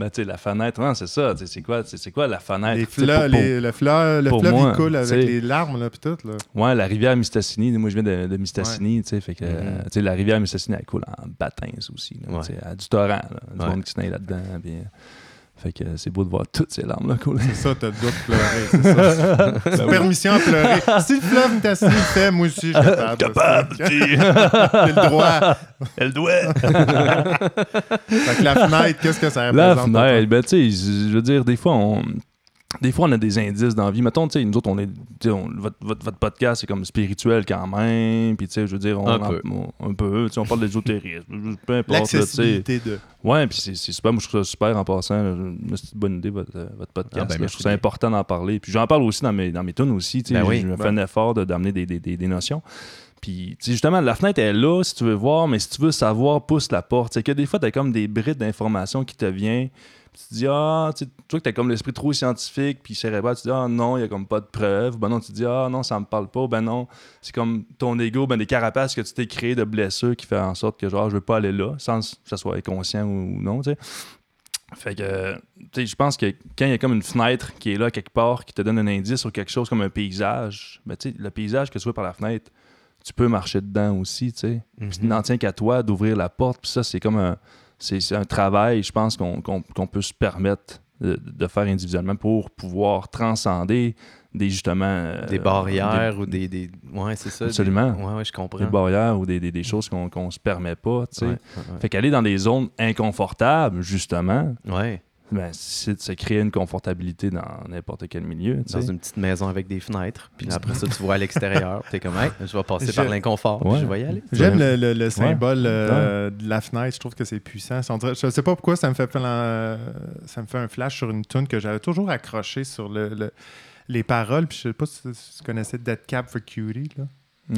C: ben, tu sais, la fenêtre, non, c'est ça. C'est quoi, c'est quoi la fenêtre?
B: Les fleurs,
C: pour- pour-
B: les- le fleur, le fleuve, il coule avec les larmes, là, puis tout. Là.
C: Ouais, la rivière Mistassini. Moi, je viens de, de Mistassini, tu sais. Fait que, tu sais, la rivière Mistassini, elle coule en bâtins aussi. Là,
A: Ouais.
C: a du torrent, là. Du monde qui se là-dedans. puis, fait que c'est beau de voir toutes ces larmes-là couler.
B: C'est ça, t'as le droit de pleurer. C'est ça. C'est permission à pleurer. Si le fleuve le fait, moi aussi, je suis capable.
C: Capable,
B: J'ai le droit.
C: Elle doit.
B: Fait que la fenêtre, qu'est-ce que ça
C: La
B: représente? toi?
C: fenêtre, ben, tu sais, je veux dire, des fois, on. Des fois, on a des indices dans la vie. Mettons, tu sais, nous autres, on est. on- votre, votre, votre podcast, c'est comme spirituel quand même. Puis, tu sais, je veux dire, on.
A: Un peu.
C: on- un peu. Tu sais, on parle d'ésotérisme. Peu importe, là, tu sais.
B: L'accessibilité de.
C: Ouais, puis c'est c'est super. Moi, je trouve ça super en passant. C'est une bonne idée, votre, euh, votre podcast.
A: Ah, ben,
C: là. je trouve ça important d'en parler. Puis j'en parle aussi dans mes, dans mes tunes aussi. tu sais.
A: Ben oui.
C: je me fais
B: Ben.
C: un effort de- d'amener des, des, des, des notions. Puis, tu sais, justement, la fenêtre est là si tu veux voir, mais si tu veux savoir, pousse la porte. C'est que des fois, tu as comme des brides d'informations qui te viennent. Puis tu te dis, ah, tu toi, que tu as comme l'esprit trop scientifique, puis cérébral, tu te dis, ah non, il n'y a comme pas de preuves. Ben non, tu te dis, ah non, ça me parle pas. Ben non, c'est comme ton ego, ben des carapaces que tu t'es créé de blessures qui fait en sorte que, genre, je veux pas aller là, sans que ça soit inconscient ou, non, tu sais. Fait que, tu sais, je pense que quand il y a comme une fenêtre qui est là quelque part, qui te donne un indice sur quelque chose comme un paysage, ben, tu sais, le paysage que tu vois par la fenêtre, tu peux marcher dedans aussi, tu sais. Puis il n'en tient qu'à toi d'ouvrir la porte. Puis ça, c'est comme un, c'est, un travail, je pense, qu'on, qu'on- qu'on peut se permettre de, de faire individuellement pour pouvoir transcender des justement euh,
A: Des barrières ou des, des. Ouais, c'est ça. des-
C: Absolument.
A: Ouais, ouais, je comprends.
C: des, des barrières ou des, des- des choses qu'on qu'on se permet pas tu sais
A: ouais,
C: fait qu'aller dans des zones inconfortables justement
A: ouais.
C: Ben, c'est de se créer une confortabilité dans n'importe quel milieu tu
A: Dans
C: sais.
A: une petite maison avec des fenêtres. Puis après ça, tu vois à l'extérieur. T'es comme, hey, je vais passer par l'inconfort.
C: Ouais.
A: Je vais y aller.
B: J'aime le, le- le symbole euh, de la fenêtre. Je trouve que c'est puissant. Je sais pas pourquoi ça me fait, plan- euh, ça me fait un flash sur une tune que j'avais toujours accroché sur le, le- les paroles. Puis je sais pas si tu connaissais Dead Cab for Cutie, là,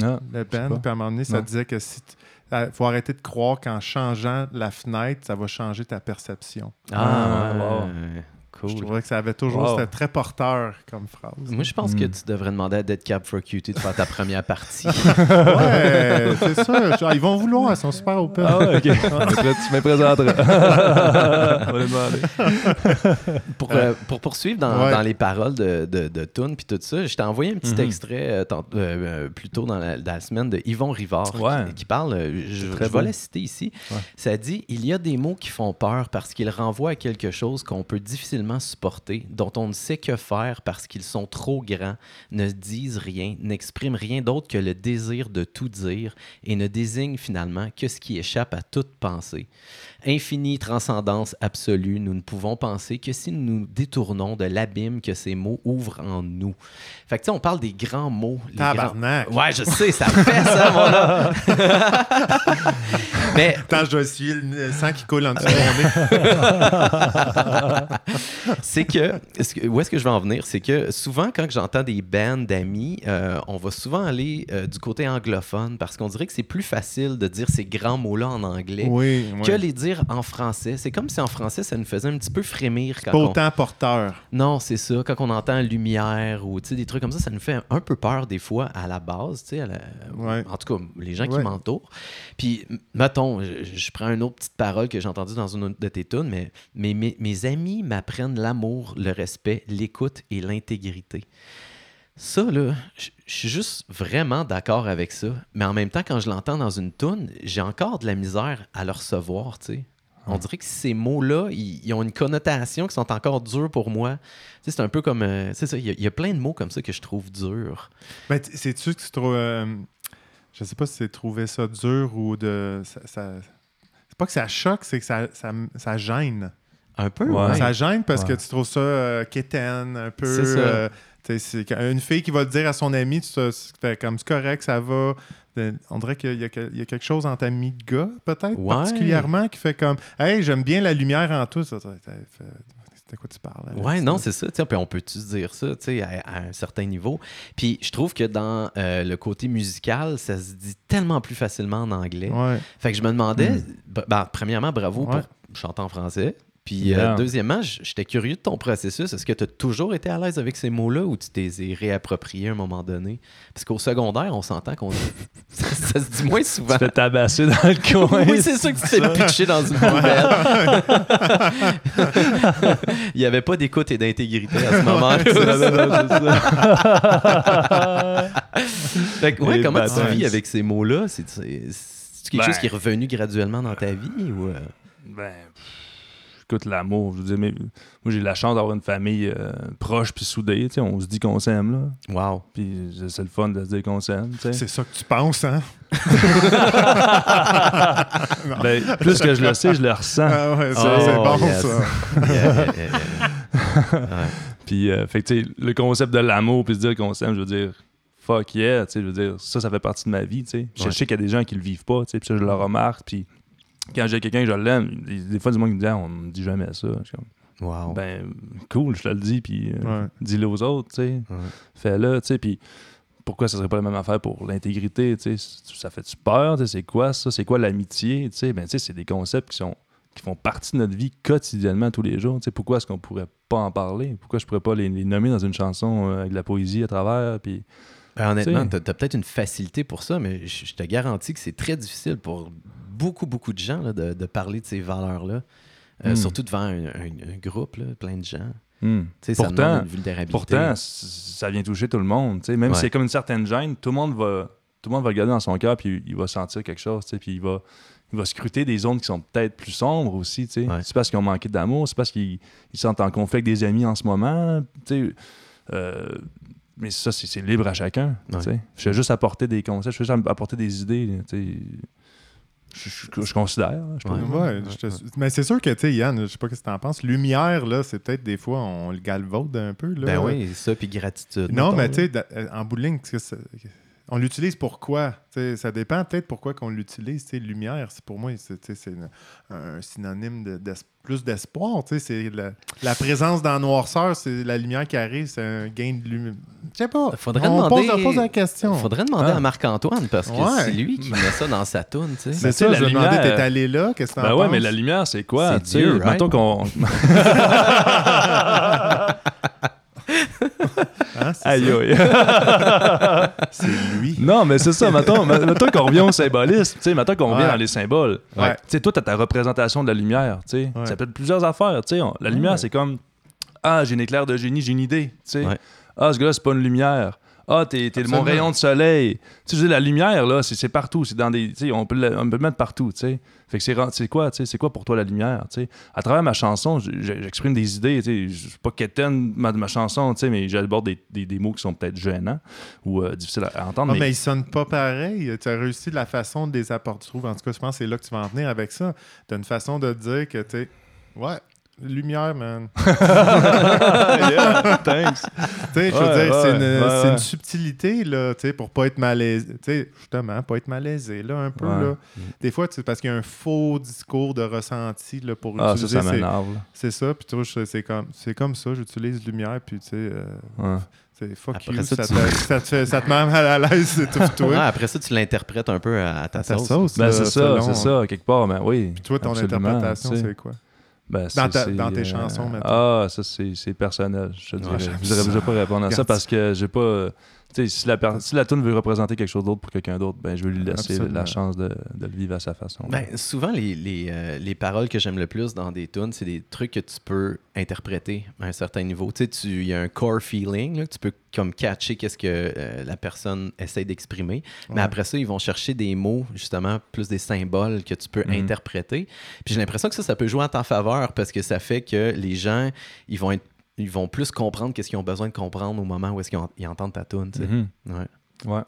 C: Ah,
B: le band. Puis à un moment donné, ça
C: Non.
B: disait que si tu- euh, faut arrêter de croire qu'en changeant la fenêtre, ça va changer ta perception.
A: Ah,
C: Ah, wow.
B: Je trouvais que ça avait toujours.
C: Wow.
B: C'était très porteur comme phrase.
A: Moi, je pense que
C: Hmm.
A: tu devrais demander à Dead Cab for Cutie de faire ta première partie.
B: ouais, c'est ça. Genre, ils vont vouloir. Ils sont super open.
C: ah ouais ok tu me présenteras on va les demander
A: pour, euh, pour poursuivre dans,
B: Ouais.
A: dans les paroles de, de, de Toon puis tout ça, je t'ai envoyé un petit
C: Mhm.
A: extrait euh, tant- euh, plus tôt dans la, dans la semaine de Yvon Rivard
C: Ouais.
A: qui, qui parle, je, je vais la citer ici.
C: Ouais.
A: Ça dit Il y a des mots qui font peur parce qu'ils renvoient à quelque chose qu'on peut difficilement supporter, dont on ne sait que faire parce qu'ils sont trop grands, ne disent rien, n'expriment rien d'autre que le désir de tout dire et ne désignent finalement que ce qui échappe à toute pensée. Infinie transcendance absolue, nous ne pouvons penser que si nous nous détournons de l'abîme que ces mots ouvrent en nous. Fait que tu sais, on parle des grands mots. les grands-
B: Tabarnak.
A: Ouais, je sais, ça fait ça, mon homme. Mais
B: Attends, je dois essuyer le sang qui coule en dessous de mon nez.
A: c'est que, où est-ce que je vais en venir? C'est que souvent, quand j'entends des bands d'amis, euh, on va souvent aller euh, du côté anglophone parce qu'on dirait que c'est plus facile de dire ces grands mots-là en anglais
B: Oui,
A: que
B: oui.
A: les dire en français. C'est comme si en français, ça nous faisait un petit peu frémir quand
B: Pas
A: on...
B: autant porteur.
A: Non, c'est ça. Quand on entend lumière ou des trucs comme ça, ça nous fait un peu peur des fois à la base. à la-
B: Ouais.
A: En tout cas, les gens qui m'entourent. Puis, mettons, je, je prends une autre petite parole que j'ai entendue dans une autre de tes tunes, mais, mais mes, mes amis m'apprennent l'amour, le respect, l'écoute et l'intégrité. Ça, là, je je suis juste vraiment d'accord avec ça. Mais en même temps, quand je l'entends dans une tune, j'ai encore de la misère à le recevoir, tu sais. On dirait que ces mots-là, ils, ils ont une connotation qui sont encore durs pour moi. Tu sais, c'est un peu comme... euh, c'est ça, il y, a- il y a plein de mots comme ça que je trouve durs.
B: Mais t- sais-tu que tu trouves. euh, je sais pas si c'est trouvé ça dur ou de. Ça, ça- c'est pas que ça choque, c'est que ça, ça, ça gêne.
A: Un peu,
C: Ouais.
A: ouais.
B: Ça gêne parce
C: Ouais.
B: que tu trouves ça euh, quétaine, un peu.
A: C'est ça.
B: C'est une fille qui va le dire à son ami, tu comme c'est correct, ça va. On dirait qu'il y, a quelque chose en ta gars, peut-être,
A: Ouais.
B: particulièrement, qui fait comme Hey, j'aime bien la lumière en C'est de quoi tu parles? Alex?
A: Ouais, non, c'est ça. Puis on peut-tu se dire ça à, à un certain niveau? Puis je trouve que dans euh, le côté musical, ça se dit tellement plus facilement en anglais.
B: Ouais.
A: Fait que je me demandais,
C: Mm.
A: b- ben, premièrement, bravo
B: Ouais.
A: pour chanter en français. Puis
C: Yeah.
A: euh, deuxièmement, j'étais curieux de ton processus. Est-ce que tu as toujours été à l'aise avec ces mots-là ou tu t'es les réappropriés à un moment donné? Parce qu'au secondaire, on s'entend qu'on ça, ça se dit moins souvent.
C: tu te fais tabasser dans le coin
A: Oui, c'est ça que tu t'es pitché dans une poubelle. Il n'y avait pas d'écoute et d'intégrité à ce moment-là. Fait que, ouais, comment tu vis avec ces mots-là? C'est quelque
C: Ben.
A: chose qui est revenu graduellement dans ta vie? Ou, euh?
C: Ben, écoute, l'amour, je veux dire, mais, moi j'ai la chance d'avoir une famille euh, proche puis soudée, tu sais, on se dit qu'on s'aime, là.
A: Wow.
C: Puis c'est le fun de se dire qu'on s'aime, tu sais.
B: C'est ça que tu penses, hein?
C: Ben, plus que je le sais, je le ressens.
B: Ah ouais,
A: Oh,
B: c'est bon,
A: yes.
B: ça.
A: Yeah, yeah, yeah, yeah. Ouais.
C: Puis, euh, fait que, tu sais, le concept de l'amour puis se dire qu'on s'aime, je veux dire, fuck yeah, tu sais, je veux dire, ça, ça fait partie de ma vie, tu sais. Je sais qu'il y a des gens qui le vivent pas, tu sais, puis ça, je le remarque, puis quand j'ai quelqu'un que je l'aime, des, des fois, du monde qui me dit, Ah, on me dit jamais ça. Je suis comme,
A: Wow.
C: ben, cool, je te le dis, puis euh,
B: Ouais.
C: dis-le aux autres, tu sais.
A: Ouais.
C: Fais-le, tu sais, puis pourquoi ça serait pas la même affaire pour l'intégrité, tu sais, ça fait-tu peur, tu sais, c'est quoi ça, c'est quoi l'amitié, tu sais, ben, tu sais, c'est des concepts qui sont qui font partie de notre vie quotidiennement tous les jours, tu sais, pourquoi est-ce qu'on pourrait pas en parler, pourquoi je pourrais pas les, les nommer dans une chanson euh, avec de la poésie à travers, puis
A: Ben, honnêtement,
C: Tu
A: as, peut-être une facilité pour ça, mais je, je te garantis que c'est très difficile pour beaucoup, beaucoup de gens là, de, de parler de ces valeurs-là. Euh,
C: Hmm.
A: Surtout devant un, un- un groupe, là, plein de gens.
C: hmm.
A: Tu sais, ça
C: Pourtant-
A: une
C: pourtant, ça vient toucher tout le monde, même
A: Ouais.
C: si c'est comme une certaine gêne, tout le monde va tout le monde va regarder dans son cœur puis il va sentir quelque chose, puis il va il va scruter des zones qui sont peut-être plus sombres aussi.
A: Ouais.
C: C'est parce qu'ils ont manqué d'amour, c'est parce qu'ils ils sont en conflit avec des amis en ce moment. Euh, mais ça, c'est libre à chacun.
A: Ouais.
C: Je fais juste apporter des concepts, je fais juste apporter des idées. Je, je- je considère. je
A: Ouais.
C: trouve.
B: Ouais, je te- Mais c'est sûr que, tu sais, Yann, je sais pas ce que tu en penses. Lumière, là, c'est peut-être des fois, on le galvaude un peu. Là.
A: Ben oui, ça, puis gratitude.
B: Non, mais tu sais, euh, en bout de ligne, qu'est-ce que ça- on l'utilise pourquoi? Tu sais, ça dépend peut-être pourquoi qu'on l'utilise. Tu sais, Lumière, c'est pour moi, c'est un synonyme de, plus d'espoir. tu sais, C'est la, la présence dans la noirceur, c'est la lumière qui arrive, c'est un gain de lumière. Je sais pas.
A: Faudrait
B: on
A: demander-
B: pose, on pose la question.
A: Faudrait demander
C: Ah.
A: à Marc-Antoine parce que
B: Ouais.
A: c'est lui qui met ça dans sa toune, tu sais.
B: C'est ça,
C: tu sais,
B: je
C: la
B: me demandais,
C: lumière-
B: t'es allé là, qu'est-ce que t'en
C: Ben ouais,
B: penses?
C: mais la lumière, c'est quoi?
A: C'est? Dieu, right?
C: Qu'on.
B: Hein, c'est
C: Aïe, aïe.
B: C'est lui.
C: Non, mais c'est ça. Mettons, mettons qu'on revient au symbolisme. Tu sais, mettons qu'on revient
B: Ouais.
C: dans les symboles.
B: Ouais.
C: Tu sais, toi, t'as ta représentation de la lumière. Tu sais.
B: Ouais.
C: Ça peut être plusieurs affaires. Tu sais. On- La lumière,
B: Ouais.
C: c'est comme Ah, j'ai une éclair de génie, j'ai une idée. Tu sais.
A: Ouais.
C: Ah, ce gars-là, c'est pas une lumière. Ah, t'es, t'es mon rayon de soleil. Tu sais, la lumière, là, c'est, partout. C'est dans des. Tu sais, on peut, le, on peut le mettre partout. Tu sais. Fait que c'est, quoi, tu sais, c'est quoi pour toi la lumière, tu sais? À travers ma chanson, j'exprime des idées, tu sais. Je suis pas quétaine ma, ma chanson, tu sais, mais j'aborde des, des, des mots qui sont peut-être gênants ou euh, difficiles à, à entendre.
B: Ah,
C: mais-
B: mais ils sonnent pas pareil. Tu as réussi de la façon de les apporter. En tout cas, je pense que c'est là que tu vas en venir avec ça. Tu as une façon de dire que tu Ouais, lumière, man.
C: Yeah, thanks.
B: Tu sais, je veux
C: Ouais,
B: dire, c'est
C: ouais,
B: une,
C: ouais,
B: c'est une
C: ouais.
B: subtilité, là, tu sais, pour pas être malaisé. Tu sais, justement, pas être malaisé, là, un peu,
C: Ouais.
B: là. Des fois, tu parce qu'il y a un faux discours de ressenti, là, pour
C: Ah, ça,
B: utiliser.
C: ça
B: ces-
C: m'énerve. là.
B: c'est ça, puis tu vois, c'est comme, c'est comme ça, j'utilise lumière, puis tu sais, euh,
C: Ouais.
B: c'est fuck
A: Après
B: you,
A: ça,
B: ça,
A: tu-
B: te, ça, te fait- ça te met mal à l'aise, c'est tout
A: Ouais,
B: toi.
A: après ça, tu l'interprètes un peu à, à ta,
B: À ta
A: sauce.
B: sauce,
C: Ben, c'est ça, c'est ça, quelque part, ben oui.
B: Puis toi, ton
C: absolument,
B: interprétation, c'est quoi?
C: Ben,
B: Dans ta- dans tes
C: euh,
B: chansons, mettons.
C: Ah, ça, c'est, c'est personnel, je te dirais. je pas répondre à ça parce que j'ai pas... si la, si la tune veut représenter quelque chose d'autre pour quelqu'un d'autre, ben, je vais lui laisser
B: Absolument.
C: la chance de, de le vivre à sa façon.
A: Ben, souvent, les, les, euh, les paroles que j'aime le plus dans des tunes, c'est des trucs que tu peux interpréter à un certain niveau. Tu sais, il y a un core feeling, là, que tu peux comme catcher qu'est-ce que euh, la personne essaie d'exprimer. Mais après ça, ils vont chercher des mots, justement, plus des symboles que tu peux
C: Mhm.
A: interpréter. Puis j'ai l'impression que ça, ça peut jouer en ta faveur parce que ça fait que les gens, ils vont être ils vont plus comprendre qu'est-ce qu'ils ont besoin de comprendre au moment où est-ce qu'ils ont- ils entendent ta tune. tu sais.
C: Mhm.
A: Ouais.
C: Ouais.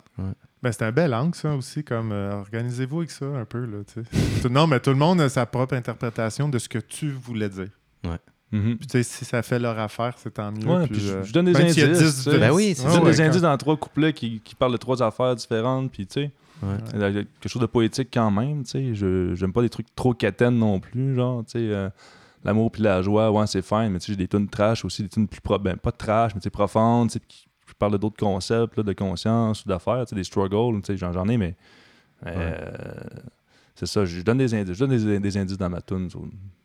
B: Ben, c'est un bel angle, ça aussi, comme euh, organisez-vous avec ça un peu, là, tu sais. Tout- non, mais tout le monde a sa propre interprétation de ce que tu voulais dire.
C: Mhm.
B: Puis, tu sais, si ça fait leur affaire, c'est tant mieux.
C: Ouais,
B: puis,
C: puis je-
B: euh,
C: je donne des indices,
B: 10
C: tu sais.
A: Ben oui,
C: Je
B: Ouais,
C: donne
B: ouais,
C: des
B: quand-
C: indices dans trois couplets qui, qui parlent de trois affaires différentes, puis tu sais,
A: Ouais.
C: a quelque chose de poétique quand même, tu sais. Je j'aime pas des trucs trop quétaines non plus, genre, tu sais. euh, L'amour puis la joie, ouais, c'est fine, mais tu sais, j'ai des tunes trash aussi, des tunes plus pro ben, pas trash, mais tu sais, profondes, tu sais, parlent de d'autres concepts, là, de conscience ou d'affaires, tu sais, des struggles, tu sais, j'en j'en ai, mais. euh, C'est ça, je donne des indices, je donne des, des indices dans ma tune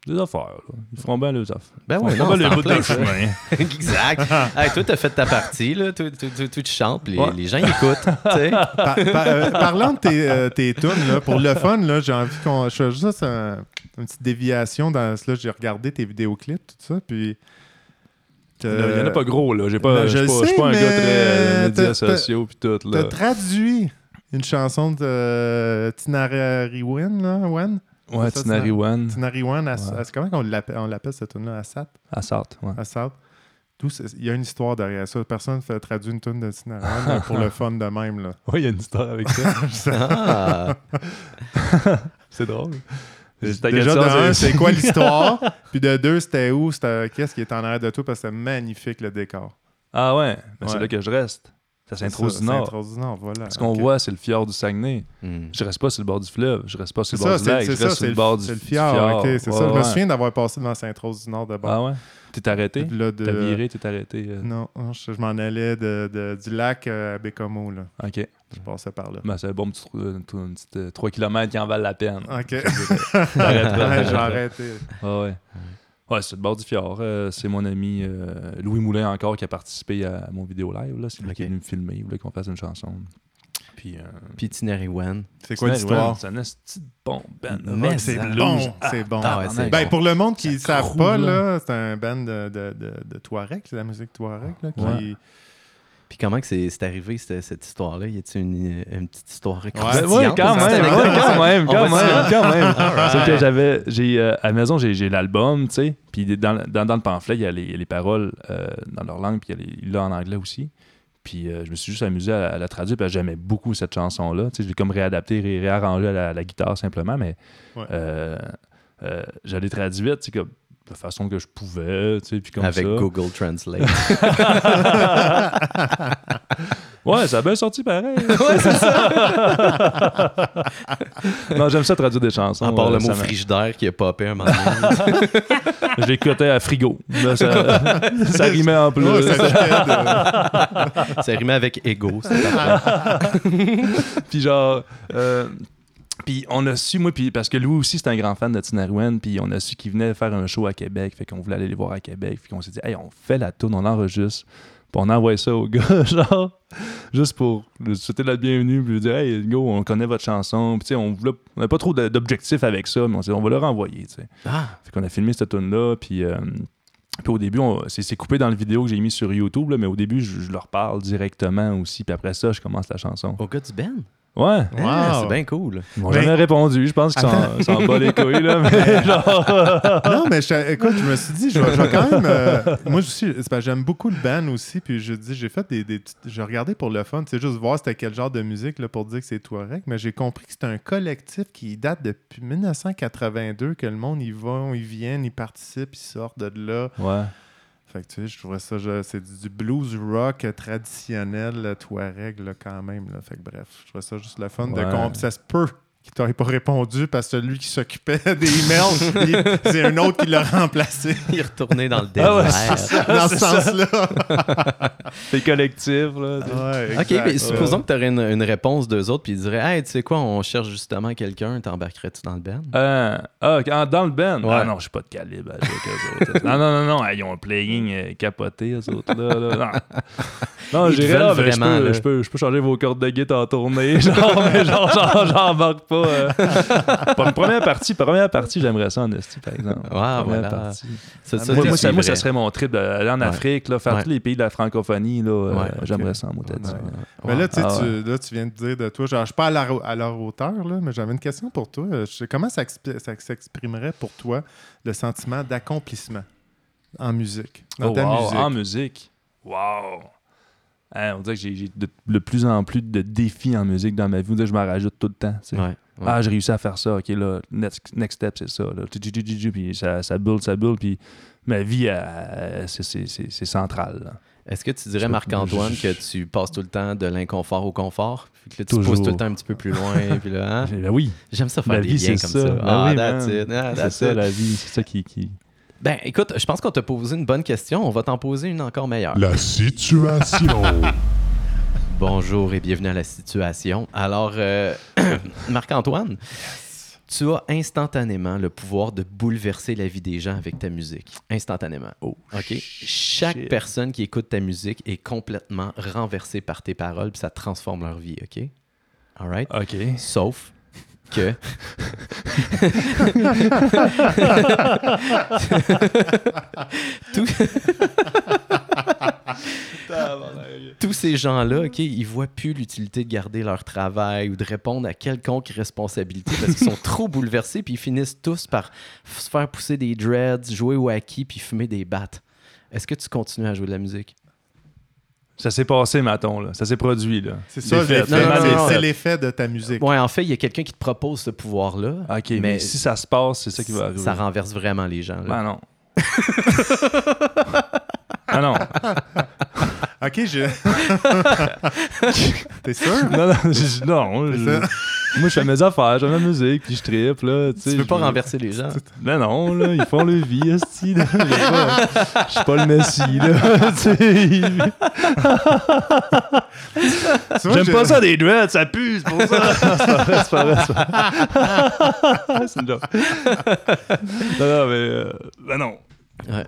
C: des affaires, là. Ils feront bien les affaires.
A: Ben
C: feront
A: non,
C: bien
A: c'est
C: le
A: en
C: bout
A: plein
C: de chemin.
A: exact. Hey, toi, t'as fait ta partie, là. Toi, toi, toi, toi, tu chantes, les,
C: Ouais.
A: les gens écoutent.
B: Par- par- euh, parlant de tes, euh, tes tunes, là, pour le fun, là, j'ai envie qu'on. Je fais juste un- une petite déviation dans cela. J'ai regardé tes vidéoclips, tout ça, puis.
C: Il y en a pas gros, là. J'ai pas,
B: Ben,
C: je pas, je suis pas un gars très euh, médias
B: t'as- t'as-
C: sociaux puis tout,
B: T'as
C: là.
B: traduit une chanson de euh, Tinariwen, là, Wen?
C: Ouais,
B: Tinariwen, à,
C: Ouais.
B: comment on l'appelle, on l'appelle cette tune-là? Assat?
C: Sartre, ouais.
B: Assat? C'est- Il y a une histoire derrière ça. Personne fait traduire une tune de Tinariwen pour le fun de même. Là.
C: Ouais, il y a une histoire avec ça.
A: Ah.
C: c'est drôle.
B: Déjà, de un, c'est quoi l'histoire? Puis de deux, c'était où? C'était qu'est-ce qui est en arrière de toi? Parce que c'est magnifique le décor.
C: Ah ouais, mais c'est
B: Ouais.
C: là que je reste.
B: C'est
C: s'introduit
B: ça,
C: du nord.
B: Saint-Rose du Nord, voilà.
C: Ce qu'on voit, c'est le fjord du Saguenay.
A: Hmm.
C: Je reste pas sur le bord du fleuve, je reste pas sur
B: C'est
C: le bord
B: ça,
C: du lac,
B: c'est
C: je reste sur le bord du
B: c'est le fjord. c'est
C: Ouais,
B: ça. Je me
C: ouais.
B: souviens d'avoir passé devant Saint-Rose du Nord de bord.
C: Ah ouais? T'es arrêté?
B: Là, de-
C: T'as viré, t'es arrêté? euh,
B: Non, je, je m'en allais de, de- du lac euh, à Bécomo. Là.
C: Ok.
B: Je passais par là.
C: Ben, c'est un bon petit, trou- une, petite euh, 3 km qui en valent la peine.
B: OK. Ouais,
C: t'arrêteras.
B: J'ai arrêté.
C: Ah ouais. Ouais, c'est le bord du fjord. Euh, c'est mon ami euh, Louis Moulin encore qui a participé à mon vidéo live. là. C'est lui qui est venu me filmer. Il voulait qu'on fasse une chanson. Puis, euh,
A: Puis Tinariwen.
B: C'est quoi l'histoire?
C: C'est un de bon band.
A: Mais c'est
C: blues.
B: bon, c'est bon.
A: Ah ouais, c'est
B: Ben,
A: bon.
B: pour le monde qui ne savent pas,
C: là,
B: c'est un band de, de, de, de Touareg, c'est la musique Touareg, là, qui,
C: Ouais.
A: Puis comment que c'est c'est arrivé, cette, cette histoire-là? Y a-t-il une, une petite histoire croustillante?
C: ouais, quand
A: dans
C: même, ouais, quand même, quand même, quand même. C'est que j'avais, j'ai, euh, à la maison, j'ai, j'ai l'album, tu sais, puis dans, dans, dans le pamphlet, il y a les, les paroles euh, dans leur langue, puis il y a les- il l'a en anglais aussi. Puis euh, je me suis juste amusé à, à la traduire, parce que j'aimais beaucoup cette chanson-là. Tu sais, je l'ai comme réadapté, ré- réarrangé à la, à la guitare simplement, mais
B: Ouais.
C: euh, euh, l'ai traduite, tu sais, comme de façon que je pouvais, tu sais, puis comme
A: Avec
C: ça.
A: Google Translate.
C: Ouais, ça a bien sorti pareil. ouais, c'est ça. non, j'aime ça traduire des chansons.
A: à part
C: euh,
A: le mot
C: ça m'a-
A: frigidaire qui a popé un moment.
C: Je l'écoutais à frigo. Là, ça, ça rimait en plus.
B: Ouais, ça
A: ça rimait avec ego.
C: puis genre... euh, puis on a su, moi, puis parce que Louis aussi, c'est un grand fan de Tinarouen, puis on a su qu'il venait faire un show à Québec, fait qu'on voulait aller les voir à Québec, puis qu'on s'est dit, hey, on fait la tourne, on l'enregistre, puis on envoie ça au gars, genre, juste pour lui souhaiter la bienvenue, puis lui dire, hey, go, on connaît votre chanson, puis tu sais, on voulait- on n'avait pas trop d'objectifs avec ça, mais on s'est dit, on va le renvoyer, tu sais.
A: Ah,
C: Fait qu'on a filmé cette tune là puis, euh, puis au début, c'est c'est coupé dans le vidéo que j'ai mis sur YouTube, là, mais au début, je, je leur parle directement aussi, puis après ça, je commence la chanson.
A: au gars du Ben?
C: Ouais,
A: Ah,
B: Wow.
A: c'est bien cool.
C: ils m'ont
B: Mais-
C: jamais répondu, je pense qu'ils s'en- s'en bat les couilles, là, mais genre...
B: non, mais je- écoute, je me suis dit, je vais, je vais quand même. euh, moi c'est j'aime beaucoup le band aussi. Puis je dis, j'ai fait des, des J'ai regardé pour le fun, tu sais, juste voir c'était quel genre de musique là, pour dire que c'est Touareg. Mais j'ai compris que c'est un collectif qui date depuis 1982, que le monde y va, ils viennent, ils participent, ils sortent de là.
C: Ouais.
B: Fait que tu sais, je trouvais ça, c'est du, blues rock traditionnel, le Touareg, là, quand même. Là. Fait que bref, je trouvais ça juste le fun de
C: Ouais.
B: comp. Ça se peut qu'il t'aurait pas répondu parce que celui qui s'occupait des emails, il- c'est un autre qui l'a remplacé.
A: Il est retourné dans le
C: Ah ouais,
A: désert.
C: c'est
B: Dans ce sens-là.
C: C'est collectif, là.
B: Ouais,
A: OK, mais supposons que tu aurais une, une réponse d'eux autres, puis ils diraient Hey, tu sais quoi, on cherche justement quelqu'un, t'embarquerais-tu dans le band?
C: Euh, ah, ah, dans le band?
A: Ouais.
C: Ah non, je suis pas de calibre avec eux autres. Non, non, non, non, ils ont un playing euh, capoté, eux autres-là. là. Non, non j'irais là, mais je
A: vraiment,
C: peux,
A: là.
C: je, peux, je peux changer vos cordes de guitare en tournée. Genre, mais genre, genre, j'embarque pas. euh. Une première partie, première partie, j'aimerais ça en esti, par exemple.
A: Ah,
C: Première
A: voilà.
C: partie.
A: Ça,
C: moi, moi, ça, moi, ça
A: suivrais.
C: serait mon trip d'aller en
A: Ouais.
C: Afrique, là, faire
A: Ouais.
C: tous les pays de la francophonie. Là, euh. J'aimerais ça en mot.
B: Ouais. Mais là, tu sais,
C: Ah
B: tu, là, tu viens de dire de toi, genre, je suis pas à leur, à leur hauteur, là, mais j'avais une question pour toi. Euh, je sais- comment ça, s'exprimerait pour toi le sentiment d'accomplissement en musique, dans
C: Oh,
B: ta
C: wow,
B: musique?
C: En musique? Wow. Hein, on dirait que j'ai de, de plus en plus de défis en musique dans ma vie. On dirait que je m'en rajoute tout le temps. tu sais.
A: Ouais, ouais.
C: Ah, j'ai réussi à faire ça. OK, là, next, next step, c'est ça. Là. Puis ça, ça build, ça build. Puis ma vie, elle, c'est- central.
A: Est-ce que tu dirais, Marc-Antoine,
C: je-
A: que tu passes tout le temps de l'inconfort au confort? Puis que là, tu
C: Toujours.
A: pousses tout le temps un petit peu plus loin. puis là, hein?
C: Ben oui,
A: J'aime ça faire
C: la
A: des
C: vie,
A: liens comme
C: ça.
A: ça.
C: Ben
A: Ah,
C: oui,
A: that's
C: man.
A: it. Ah,
C: c'est ça, la vie. C'est ça qui... qui...
A: Ben, écoute, je pense qu'on t'a posé une bonne question. On va t'en poser une encore meilleure.
D: La situation.
A: Bonjour et bienvenue à la situation. Alors, euh, Marc-Antoine, tu as instantanément le pouvoir de bouleverser la vie des gens avec ta musique. Instantanément.
C: Oh,
A: OK? Chaque
C: shit.
A: personne qui écoute ta musique est complètement renversée par tes paroles, puis ça transforme leur vie, OK? All right?
C: OK.
A: Sauf que. Tout- Tous ces gens-là, OK, ils voient plus l'utilité de garder leur travail ou de répondre à quelconque responsabilité parce qu'ils sont trop bouleversés puis ils finissent tous par se faire pousser des dreads, jouer au hockey puis fumer des battes. Est-ce que tu continues à jouer de la musique?
C: Ça s'est passé, Maton. Là. Ça s'est produit. Là.
B: C'est ça, C'est- l'effet de ta musique.
A: Ouais, en fait, il y a quelqu'un qui te propose ce pouvoir-là.
C: OK, mais,
A: Mais
C: si ça se passe, c'est ça qui va arriver.
A: Ça renverse vraiment les gens. là.
C: Ben non. ah non.
B: OK, je... T'es sûr?
C: Non, non, je- non? Moi je fais mes affaires, fais ma musique, puis je tripe là.
A: Tu veux pas renverser les gens?
C: Ben non, là, ils font le vie, esti, là. Je suis pas le messie, là. J'aime pas ça des dreads, ça pue, c'est pour ça. c'est pas vrai, c'est pas vrai. c'est pas vrai. C'est une joke. Non, non, mais. euh, ben non.
A: Ouais.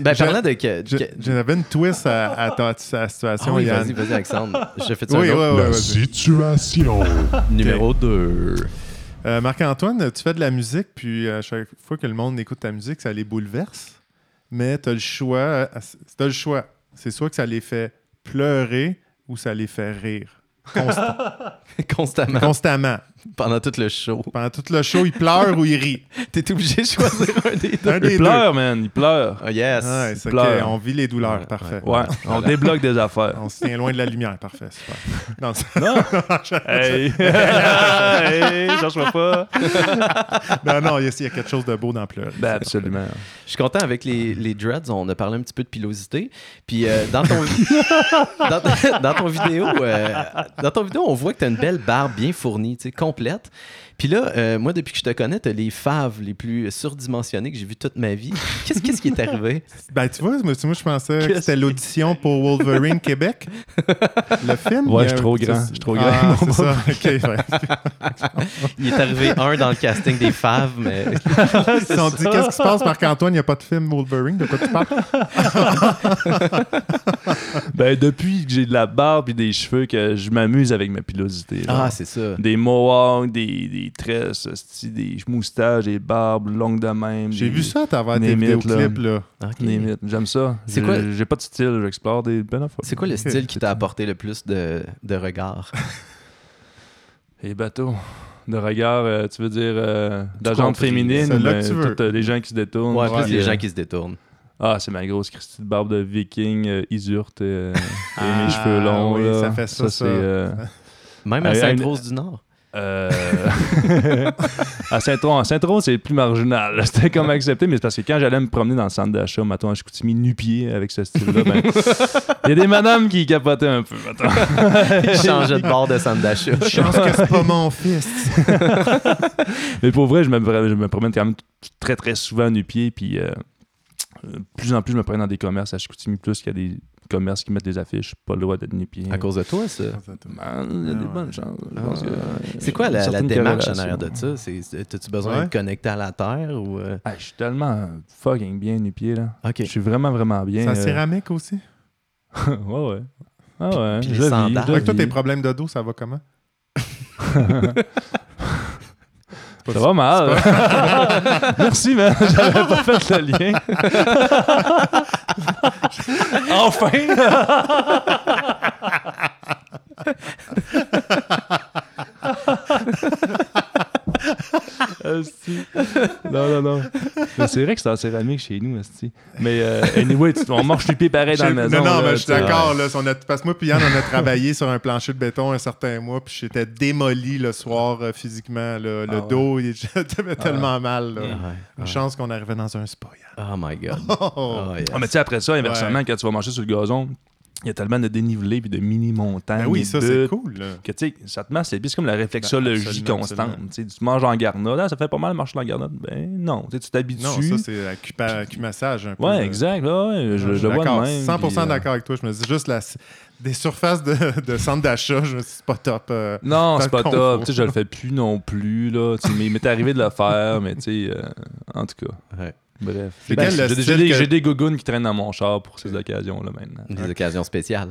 A: Ben,
B: Je-
A: parlant de. que-
B: je-
A: que-
B: J'avais une twist à, à ta, à ta
A: Ah
B: situation,
A: oui,
B: Yann.
A: vas-y, vas-y, Alexandre. Je fais
B: Oui.
D: La situation.
A: Numéro 2.
B: Euh, Marc-Antoine, tu fais de la musique, puis à chaque fois que le monde écoute ta musique, ça les bouleverse. Mais tu as le choix. Tu as le choix. C'est soit que ça les fait pleurer ou ça les fait rire. Consta-
A: Constamment,
B: constamment.
A: pendant tout le show.
B: Pendant tout le show, il pleure ou il rit?
A: T'es obligé de choisir un des deux.
B: Un des
C: Il
B: deux.
C: pleure, man, il pleure.
A: Oh yes.
B: Ouais, c'est
C: pleure.
B: ok, On vit les douleurs.
A: Ouais,
B: Parfait.
C: Ouais, on débloque des affaires.
B: On se tient loin de la lumière. Parfait. Super. Non,
C: Non! hey! hey! Cherche-moi pas!
B: non, non, il y, a- quelque chose de beau dans pleurer.
C: Ben, absolument.
A: Je suis content avec les, les dreads. On a parlé un petit peu de pilosité. Puis euh, dans, ton, dans, dans ton vidéo, euh, dans ton vidéo, on voit que tu as une belle barbe bien fournie, tu sais, complète. Puis là, euh, moi, depuis que je te connais, tu as les faves les plus surdimensionnés que j'ai vu toute ma vie. Qu'est-ce qui est arrivé?
B: Ben, tu vois, moi, moi, je pensais que c'était l'audition pour Wolverine Québec. Le film?
C: Ouais, je suis trop grand. Je suis trop grand.
B: Ah, c'est ça. OK. ouais.
A: Il est arrivé un dans le casting des faves, mais
B: Ils se sont dit, qu'est-ce qui se passe, Marc-Antoine? Il n'y a pas de film Wolverine. De quoi tu parles?
C: Ben, depuis que j'ai de la barbe et des cheveux, que je m'amuse avec ma pilosité.
A: ah, c'est ça.
C: des mohawks, des, des tresses, esti, des moustaches, des barbes longues de même.
B: J'ai
C: des-
B: vu ça à travers tes
C: Name it,
B: vidéoclips. Là.
C: J'aime ça.
A: C'est
C: J'ai-
A: quoi-
C: J'ai pas de style, j'explore des affaires.
A: C'est quoi le style qui t'a apporté le plus de, de regard?
C: Les bateaux. De regard, euh, tu veux dire euh, d'agente féminine toutes, euh, les gens qui se détournent.
A: Ouais,
B: Ouais,
A: plus les gens qui se détournent.
C: Ah, c'est ma grosse Christie de barbe de viking, euh, isurte, euh, et
B: Ah,
C: mes cheveux longs.
B: oui,
C: là.
B: ça fait ça, ça.
C: c'est, euh,
A: Même à
C: Ah,
A: Sainte-Rose du Nord.
C: Euh, à Saint-Tron, à Saint-Tron, c'est plus marginal. C'était comme accepté, mais c'est parce que quand j'allais me promener dans le centre d'achat, mettons, à Chicoutimi, nu-pied avec ce style-là, ben, il y a des madames qui capotaient un peu, mettons.
A: Il changeait de bord de centre d'achat.
B: Chance que c'est pas mon fils.
C: Mais pour vrai, je me, je me promène quand même très, très souvent nu-pied, puis euh, plus en plus, je me promène dans des commerces à Chicoutimi, plus qu'il y a des commerces qui mettent des affiches, pas le droit d'être nu-pied.
A: À cause de toi, ça?
C: Ben, il y a des
B: Ah
C: bonnes chances. Je
A: Ah,
C: pense que-
A: C'est quoi la, démarche en arrière de ça? T'as-tu besoin
B: Ouais.
A: d'être connecté à la Terre ou. euh?
C: Ah, je suis tellement fucking bien nu-pied, là.
A: Ok.
C: Je suis vraiment, vraiment bien.
B: C'est en
C: euh,
B: céramique aussi?
C: ouais, ouais. Ah ouais,
A: Puis les
C: je vis,
A: sandales.
C: je
B: Avec toi,
C: vis.
B: tes problèmes de dos, ça va comment?
C: Ça va mal. Merci, man. J'avais pas fait le lien. enfin! Asti. non, non, non. Mais c'est vrai que c'est en céramique chez nous, Asti. Mais euh, anyway, tu- on marche du pied pareil dans la maison.
B: non, non,
C: là,
B: mais je suis d'accord. Là, on a- parce que moi, puis Yann, on a travaillé sur un plancher de béton un certain mois, puis j'étais démoli le soir euh, physiquement. là. le
C: Ah ouais.
B: dos, il j'avais tellement mal. là.
A: Ouais,
B: Une
A: ouais.
B: chance qu'on arrivait dans un spa, Yann.
A: Oh my god.
B: Oh,
A: Oh, yes.
C: Ah, mais tu sais, après ça, inversement, quand tu vas marcher sur le gazon, il y a tellement de dénivelé puis de mini-montagnes.
B: Ben oui, ça, c'est cool. là.
C: Que tu sais, ça te c'est comme la réflexologie
B: Ben,
C: constante. Tu sais, tu manges en garnotte, ah, ça fait pas mal de marcher en garnotte. Ben non, tu t'habitues.
B: Non, ça, c'est acumassage un peu.
C: Ouais, exact, là, ouais, je,
B: Je
C: je
B: suis
C: le vois de
B: d'accord,
C: même.
B: 100%
C: puis, euh,
B: d'accord avec toi. Je me dis juste la, des surfaces de, de centre d'achat, je me dis c'est pas top. euh.
C: Non, c'est pas
B: le
C: top. Tu sais, je le fais plus non plus, là. Mais il m'est arrivé de le faire, mais tu sais, euh, en tout cas.
A: Ouais.
C: Bref. Ben, J'ai des-
B: que-
C: des gougounes qui traînent dans mon char pour ces occasions-là maintenant.
A: Des occasions spéciales.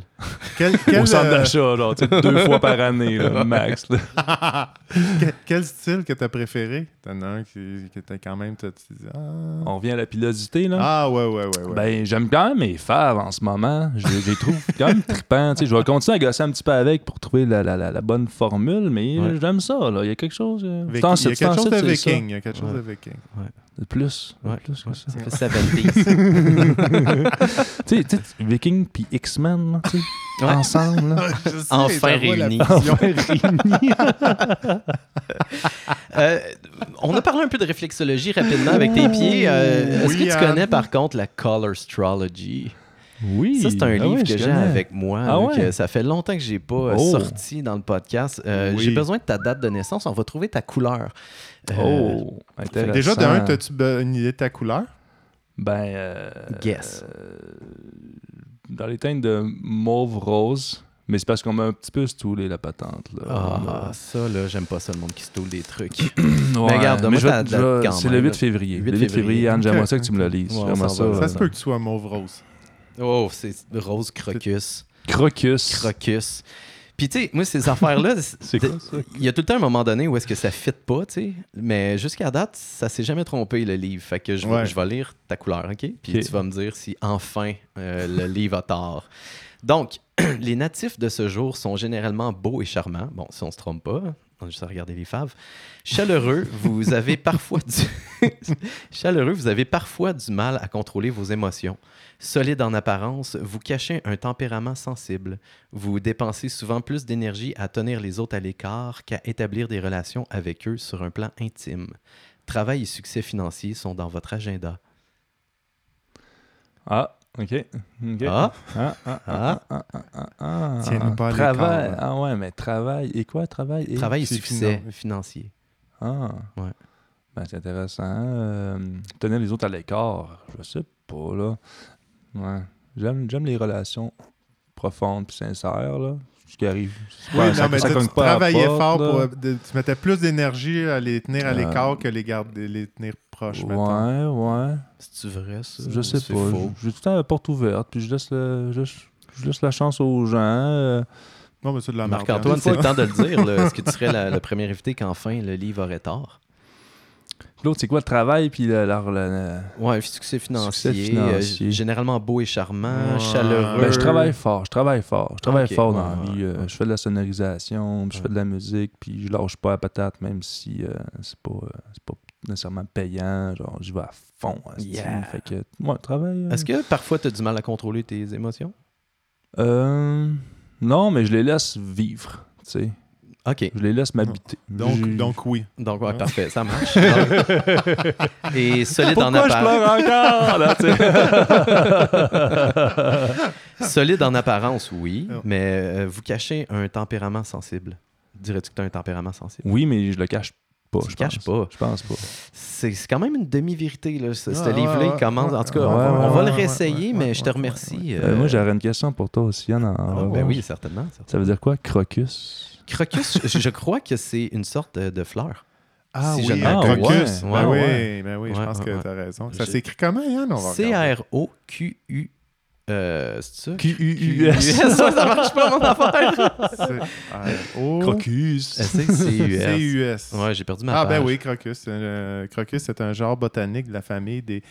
B: Quel, quel,
C: Au centre
B: euh,
C: d'achat, genre, tu sais, deux fois par année, là, max. là.
B: quel, quel style que t'as préféré? T'en as un qui, qui était quand même... t'as- Tu dis, ah...
C: On revient à la pilosité, là.
B: Ah, ouais, ouais, ouais. ouais.
C: Ben, j'aime quand même mes faves en ce moment. Je les trouve quand même trippants. Tu sais, je vais continuer à gosser un petit peu avec pour trouver la, la- la- la bonne formule, mais
A: Ouais.
C: j'aime ça. Là. Il y a quelque chose. euh,
B: il y a quelque chose de viking. Il y a quelque chose
A: Ouais.
B: de viking.
C: Plus.
A: Ouais,
C: Plus que ça.
A: Ça fait 70s.
C: tu sais, tu sais, Viking puis X-Men, là, tu sais,
A: Ouais.
C: ensemble. Là.
B: Je sais,
A: Enfin réunis.
B: fusion.
A: Euh, on a parlé un peu de réflexologie rapidement avec tes pieds. Euh, Est-ce
B: Oui,
A: que tu
B: Anne.
A: connais par contre la Color Astrology?
C: Oui.
A: Ça, c'est un
C: Ah
A: livre
C: ouais,
A: que
C: je
A: j'ai avec moi.
C: Ah
A: là,
C: ouais?
A: que ça fait longtemps que j'ai pas euh,
C: Oh.
A: sorti dans le podcast. Euh,
B: Oui.
A: J'ai besoin de ta date de naissance. On va trouver ta couleur. Euh,
C: Oh, intéressant.
B: Déjà, de un, as-tu be- une idée de ta couleur?
C: Ben. euh,
A: Guess.
C: euh, dans les teintes de mauve rose, mais c'est parce qu'on m'a un petit peu stoulé la patente. Là.
A: Ah, ça, là, j'aime pas ça, le monde qui se toule des trucs.
C: Ouais,
A: regarde,
C: je
A: date
C: vais-
A: quand
C: C'est le 8
A: là.
C: février.
A: 8
C: Le 8 février,
A: février.
C: Anne, j'aimerais ça que tu me le lises.
A: Ouais,
C: ça. euh,
B: Ça se peut que tu sois mauve rose.
A: oh, c'est rose crocus.
C: Crocus.
A: Crocus. Puis, tu sais, moi, ces affaires-là, il y a tout le temps un moment donné où est-ce que ça fit pas, tu sais. Mais jusqu'à date, ça s'est jamais trompé, le livre. Fait que je vais,
B: Ouais.
A: je vais lire ta couleur, OK? Puis tu vas me dire si enfin euh, le livre a tort. Donc, les natifs de ce jour sont généralement beaux et charmants. Bon, si on se trompe pas, on a juste à regarder les faves. Chaleureux, vous avez parfois du... Chaleureux, vous avez parfois du mal à contrôler vos émotions. Solide en apparence, vous cachez un tempérament sensible. Vous dépensez souvent plus d'énergie à tenir les autres à l'écart qu'à établir des relations avec eux sur un plan intime. Travail et succès financiers sont dans votre agenda.
C: Ah, OK. OK.
A: Ah,
C: Ah, ah,
A: ah,
C: ah, ah, ah, ah.
B: Tiens-nous pas
C: Travail. Ah ouais, mais travail. Et quoi, travail? Et...
A: travail et succès
B: finan-
A: financier.
C: Ah.
A: Ouais.
C: Ben, c'est intéressant. Euh, tenir les autres à l'écart, je sais pas, là. Ouais. J'aime, j'aime les relations profondes puis sincères, là. Ce qui arrive. C'est
B: Oui,
C: pas-
B: non,
C: ça-
B: mais
C: ça
B: tu travaillais
C: porte,
B: fort pour. de- tu mettais plus d'énergie à les tenir à
C: Euh,
B: l'écart que les, garder, les tenir proches. mettons.
C: Ouais, ouais.
A: C'est-tu vrai, ça?
C: Je sais
A: c'est
C: pas.
A: faux?
C: J'ai tout le temps la porte ouverte, puis je laisse, le, je, je laisse la chance aux gens. euh,
B: Non, mais c'est de la merde.
A: Marc-Antoine, c'est le temps de le dire. Est-ce que tu serais la- le premier invité qu'enfin le livre aurait tort?
C: L'autre, c'est quoi le travail, puis la- la-
A: Ouais, succès financier,
C: Succès financier.
A: euh, généralement beau et charmant,
B: Ouais.
A: chaleureux.
C: Ben, je travaille fort, je travaille fort. Je travaille fort
A: ouais,
C: dans la vie. euh. Je fais de la sonorisation, je fais de la musique, puis je lâche pas la patate, même si euh, c'est pas, euh, pas nécessairement payant. Genre, j'y vais à fond.
A: Yeah.
C: Fait que, ouais, travail.
A: Est-ce que parfois tu as du mal à contrôler tes émotions?
C: non, mais je les laisse vivre. Tu sais,
A: OK.
C: je les laisse m'habiter.
B: Donc,
C: J'ai-
B: donc oui.
A: Donc, ouais, parfait, ça marche. Donc- et solide en
C: Pourquoi je
A: apparence.
C: pleure encore?
A: Solide en apparence, oui,
B: Oh.
A: mais euh, vous cachez un tempérament sensible. Dirais-tu que tu as un tempérament sensible?
C: Oui, mais je le cache pas.
A: Tu
C: je
A: caches
C: pense.
A: pas.
C: Je pense pas.
A: C'est c'est quand même une demi-vérité. Là. Ce, livre-là,
B: ouais,
A: il commence.
B: ouais,
A: en tout cas,
B: ouais,
A: on, va,
C: ouais,
A: on va
B: ouais,
A: le réessayer,
B: ouais,
A: mais
B: ouais,
A: je te
B: ouais,
A: remercie.
C: Euh,
A: euh,
C: moi, j'aurais une question pour toi aussi, Yann. en-
A: ah,
C: en-
A: ben oui, certainement. certainement.
C: Ça veut dire quoi, crocus?
A: Crocus, je, je crois que c'est une sorte de, de fleur.
B: Ah
A: Si
B: oui, crocus.
A: Ouais,
B: Ben
A: ouais.
B: oui, ben oui, je pense
A: ouais,
B: que
A: ouais.
B: tu as raison. Ça s'écrit comment, Yann? On va regarder.
A: C-R-O-Q-U. Euh, c'est ça?
C: Q-U-U-S.
A: ça, ça marche pas, mon affaire.
B: C-R-O-
C: Crocus.
A: C-U-S.
B: C-U-S.
A: Ouais, j'ai perdu ma
B: Ah, ben oui, crocus. Euh, crocus, c'est un genre botanique de la famille des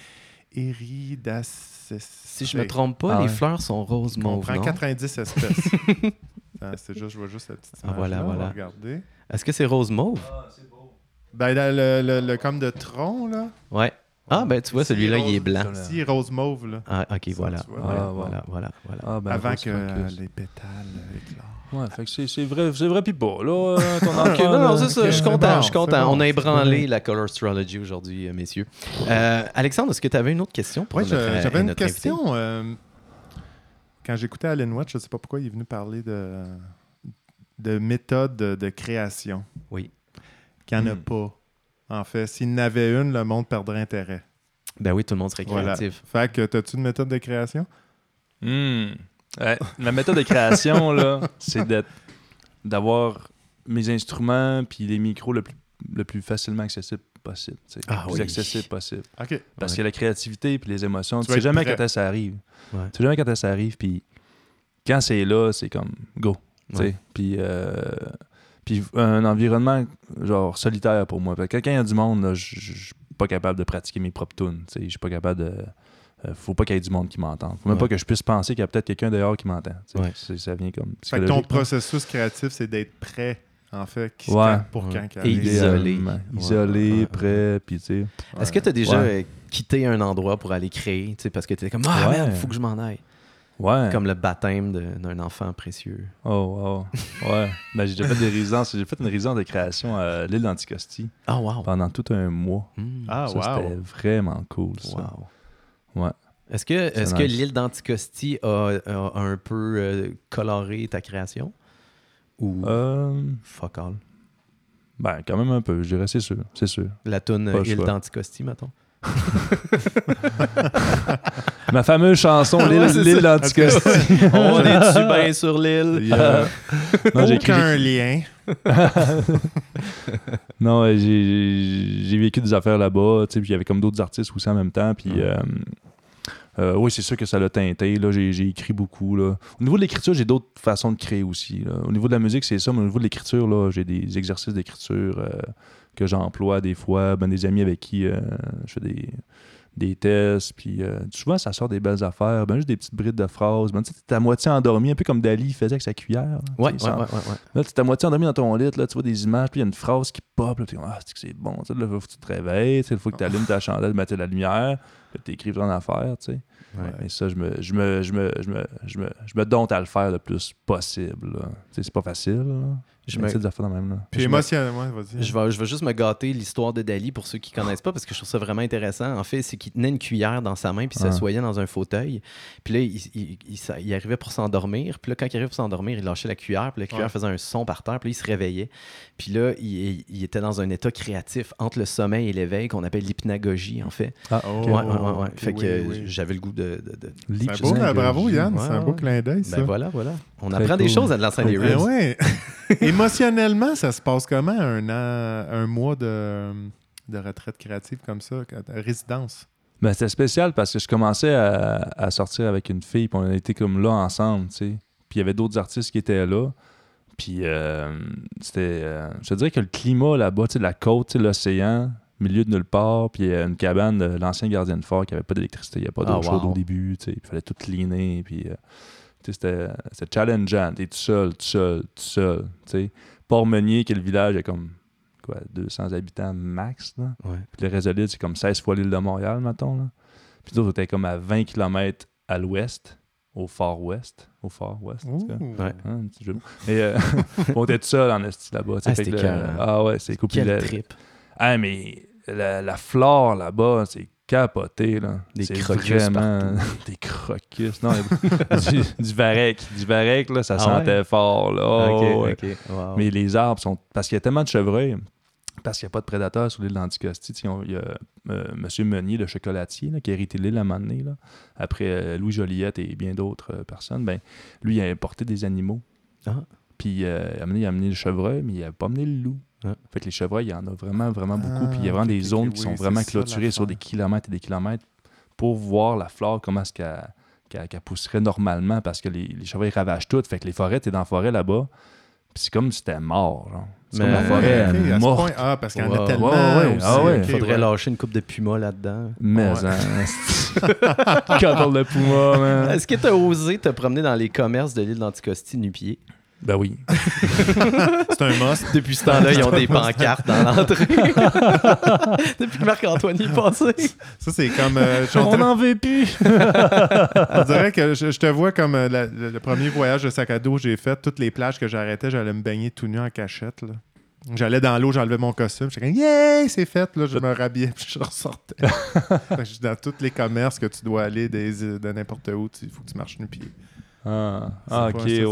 B: Iridacées.
A: Si je me trompe pas,
C: Ah
A: les
C: ouais.
A: fleurs sont roses
B: On
A: mauve,
B: prend
A: non?
B: 90 espèces. Ah, c'est juste, je vois juste la petite
A: Ah,
B: image
A: voilà,
B: là, on va
A: voilà.
B: regarder.
A: Est-ce que c'est rose mauve?
B: Ben, dans le, le, le comme de tronc, là.
A: Ouais. Ah, ben tu vois, celui-là, il est blanc.
B: Ici, rose mauve, là.
A: Ah, ok, voilà. Voilà,
C: ouais.
A: voilà, voilà, voilà.
C: Ah, ben,
B: Avant que euh, les pétales éclorent.
C: Ouais, fait que c'est, c'est vrai, c'est vrai pis pas, là, euh, ton
A: non, non, c'est ça. je suis content.
B: bon,
A: je suis content.
B: c'est bon,
A: On a ébranlé
B: bon.
A: la Color Astrology aujourd'hui, euh, messieurs. Euh, Alexandre, est-ce que tu avais une autre question pour euh,
B: j'avais une question. euh, quand j'écoutais Alan Watts, je ne sais pas pourquoi il est venu parler de, de méthode de, de création.
A: Oui.
B: Qu'il n'y en a
C: Hmm.
B: pas. En fait, s'il y en avait une, le monde perdrait intérêt.
A: Ben oui, tout le monde serait
B: Voilà.
A: créatif.
B: Fait que, as-tu une méthode de création?
C: Hmm. Ouais, la méthode de création, là, c'est d'être- d'avoir mes instruments puis les micros le plus, le plus facilement accessible possible.
A: Ah
C: le plus
A: oui.
C: accessible possible.
B: OK.
C: Parce
A: Ouais.
C: que la créativité puis les émotions,
B: Tu
C: tu sais jamais
B: prêt.
C: quand ça arrive.
A: Ouais.
C: Tu sais jamais quand ça arrive, puis quand c'est là, c'est comme go. tu sais.
A: Ouais.
C: Puis, euh, puis un environnement genre solitaire pour moi. Fait que quand il y a du monde, là, je suis pas capable de pratiquer mes propres tunes. Je suis pas capable de. euh, faut pas qu'il y ait du monde qui m'entende. Faut même
A: Ouais.
C: pas que je puisse penser qu'il y a peut-être quelqu'un dehors qui m'entend.
A: Ouais.
C: Ça vient comme.
B: Fait que ton processus créatif, c'est d'être prêt, en fait, qui
C: Ouais.
B: pour
A: Ouais.
B: quand
A: Et isolé.
C: Isolé, prêt, puis tu sais.
A: Est-ce que tu as déjà
C: Ouais.
A: euh, quitté un endroit pour aller créer? Parce que tu comme Ah,
C: Ouais.
A: merde, faut que je m'en aille.
C: Ouais.
A: Comme le baptême d'un enfant précieux.
C: Oh, wow. Ouais. ben, j'ai déjà fait des résidences. J'ai fait une résidence de création à l'île d'Anticosti
A: Ah, wow.
C: pendant tout un mois.
A: Hmm.
B: Ah,
C: ça,
B: wow.
C: c'était vraiment cool, ça.
A: Wow.
C: Ouais.
A: Est-ce que, est que
C: nice.
A: l'île d'Anticosti a, a un peu euh, coloré ta création? Ou
C: Euh,
A: fuck all?
C: ben, quand même un peu, je dirais, c'est sûr. C'est sûr.
A: La toune Île d'Anticosti, mettons?
C: Ma fameuse chanson, L'île d'Anticosti.
A: On est-tu bien sur l'île?
B: Il y a
C: Non, j'ai écrit-
B: aucun lien.
C: Non, j'ai j'ai vécu des affaires là-bas, puis il y avait comme d'autres artistes aussi en même temps, puis
A: Mm.
C: euh, Euh, oui, c'est sûr que ça l'a teinté. Là, j'ai, j'ai écrit beaucoup. Là. Au niveau de l'écriture, j'ai d'autres façons de créer aussi. là. Au niveau de la musique, c'est ça, mais au niveau de l'écriture, là, j'ai des exercices d'écriture euh, que j'emploie des fois. Ben, des amis avec qui euh, je fais des, des tests. Puis euh, souvent, ça sort des belles affaires. Ben, juste des petites brides de phrases. Ben, tu t'es à moitié endormi, un peu comme Dali faisait avec sa cuillère.
A: Ouais, ouais,
C: ça-
A: ouais.
C: Là, tu es à moitié endormi dans ton lit, là, tu vois des images, puis il y a une phrase qui pop, là, tu dis, ah, c'est bon, là, faut que tu te réveilles, il faut que tu allumes ta chandelle, mettre de la lumière, puis tu écrives ton affaire, tu sais. Et ça, je me, je, me, je, me, je, me, je, me, je me dompte à le faire le plus possible. c'est pas facile. Là.
A: Je me-
C: me... des affaires dans le même. Là.
B: Puis
A: Je me-
B: émotionnellement, vas-y.
A: Je vais, je vais juste me gâter l'histoire de Dali pour ceux qui connaissent pas parce que je trouve ça vraiment intéressant. En fait, c'est qu'il tenait une cuillère dans sa main puis
C: Ouais.
A: s'assoyait dans un fauteuil. Puis là, il, il- il arrivait pour s'endormir. Puis là, quand il arrivait pour s'endormir, il lâchait la cuillère. Puis la cuillère
B: Ouais.
A: faisait un son par terre. Puis là, il se réveillait. Puis là, il, il était dans un état créatif entre le sommeil et l'éveil qu'on appelle l'hypnagogie, en fait.
C: Ah,
B: Oh,
A: Ouais, ouais, ouais, ouais. Fait que
B: oui, oui.
A: j'avais le goût de. de- de-
B: C'est un beau, là, bravo Yann,
A: Ouais,
B: c'est un beau clin d'œil ça.
A: Ben voilà, voilà. On
C: Très
A: apprend des choses à de l'enceinte des
B: Ben. Émotionnellement, ça se passe comment un an, un mois de, de retraite créative comme ça, résidence?
C: Ben, c'était spécial parce que je commençais à, à sortir avec une fille, puis on était comme là ensemble, tu sais. Puis il y avait d'autres artistes qui étaient là. Puis euh, c'était. euh, je te dirais que le climat là-bas, tu sais, la côte, tu sais, l'océan, milieu de nulle part, puis euh, une cabane de l'ancien gardien de fort qui avait pas d'électricité, il n'y a pas d'eau
A: Ah,
C: chaude
A: wow.
C: au début, tu sais. puis Il fallait tout cleaner, puis. euh, c'était c'était challengeant. T'es tout seul, tout seul, tout seul, tu sais. Port-Meunier, qui est le village, il y a comme. Quoi, 200 habitants max, là.
A: Ouais.
C: Puis le reste de l'île, c'est comme 16 fois l'île de Montréal, mettons. Là. Puis nous autres, on était comme à 20 km à l'ouest, au far ouest. Au far ouest, en tout cas.
A: Ouais.
C: Hein, un petit jeu de mots. Et euh, on était tout seul en esti là-bas.
A: Ah,
C: que. Ah ouais, c'est. Puis
A: Quel
C: le-
A: trip.
C: Ah, mais la, la flore là-bas, c'est capoté. Là.
A: Des crocus
C: vraiment... Des crocus. Non, du, du varech. Du varech, là, ça
A: Ah
C: sentait
A: ouais?
C: fort. Là. Oh.
A: Wow.
C: Mais les arbres sont. Parce qu'il y a tellement de chevreuils, parce qu'il n'y a pas de prédateurs sur l'île d'Anticosti. Il y a euh, M. Meunier, le chocolatier, là, qui a hérité l'île à un moment donné, là, après euh, Louis Joliette et bien d'autres euh, personnes. Ben, lui, il a importé des animaux.
A: Ah.
C: Puis il a amené, il a amené le chevreuil, mais il n'a pas amené le loup.
A: Ah.
C: Fait que les chevreuils, il y en a vraiment, vraiment beaucoup.
B: Ah,
C: Puis il y a vraiment
B: ok,
C: des zones qui
B: oui,
C: sont vraiment
B: ça,
C: clôturées sur des kilomètres et des kilomètres pour voir la flore, comment est-ce qu'elle pousserait normalement, parce que les, les chevreuils ravagent tout. Fait que les forêts, t'es dans la forêt là-bas, puis c'est comme si c'était mort. genre. C'est comme la forêt
B: Ok, à ce
C: morte.
B: point- Ah, parce qu'il y en a tellement.
C: ouais, ouais,
B: aussi,
C: ah ouais.
A: Faudrait
B: ouais.
A: lâcher une coupe de puma là-dedans.
C: Mais,
B: Ouais.
C: hein, quand on le pouma, man.
A: Est-ce que tu as osé te promener dans les commerces de l'île d'Anticosti nu-pied?
C: Ben oui.
B: C'est un must.
A: Depuis ce temps-là, ils ont des pancartes dans l'entrée. Depuis que Marc-Antoine y est passé.
B: Ça, c'est comme. euh, train-
C: n'en veut plus.
B: On dirait que je, je te vois comme euh, la- le, le premier voyage de sac à dos que j'ai fait. Toutes les plages que j'arrêtais, j'allais me baigner tout nu en cachette. là. J'allais dans l'eau, j'enlevais mon costume. J'étais comme, yeah, c'est fait. Là, je me rhabillais puis je ressortais. Dans tous les commerces que tu dois aller des, de n'importe où. Il faut que tu marches nu-pied.
C: Ah, ah,
B: pas-
C: ok, ouais, ouais.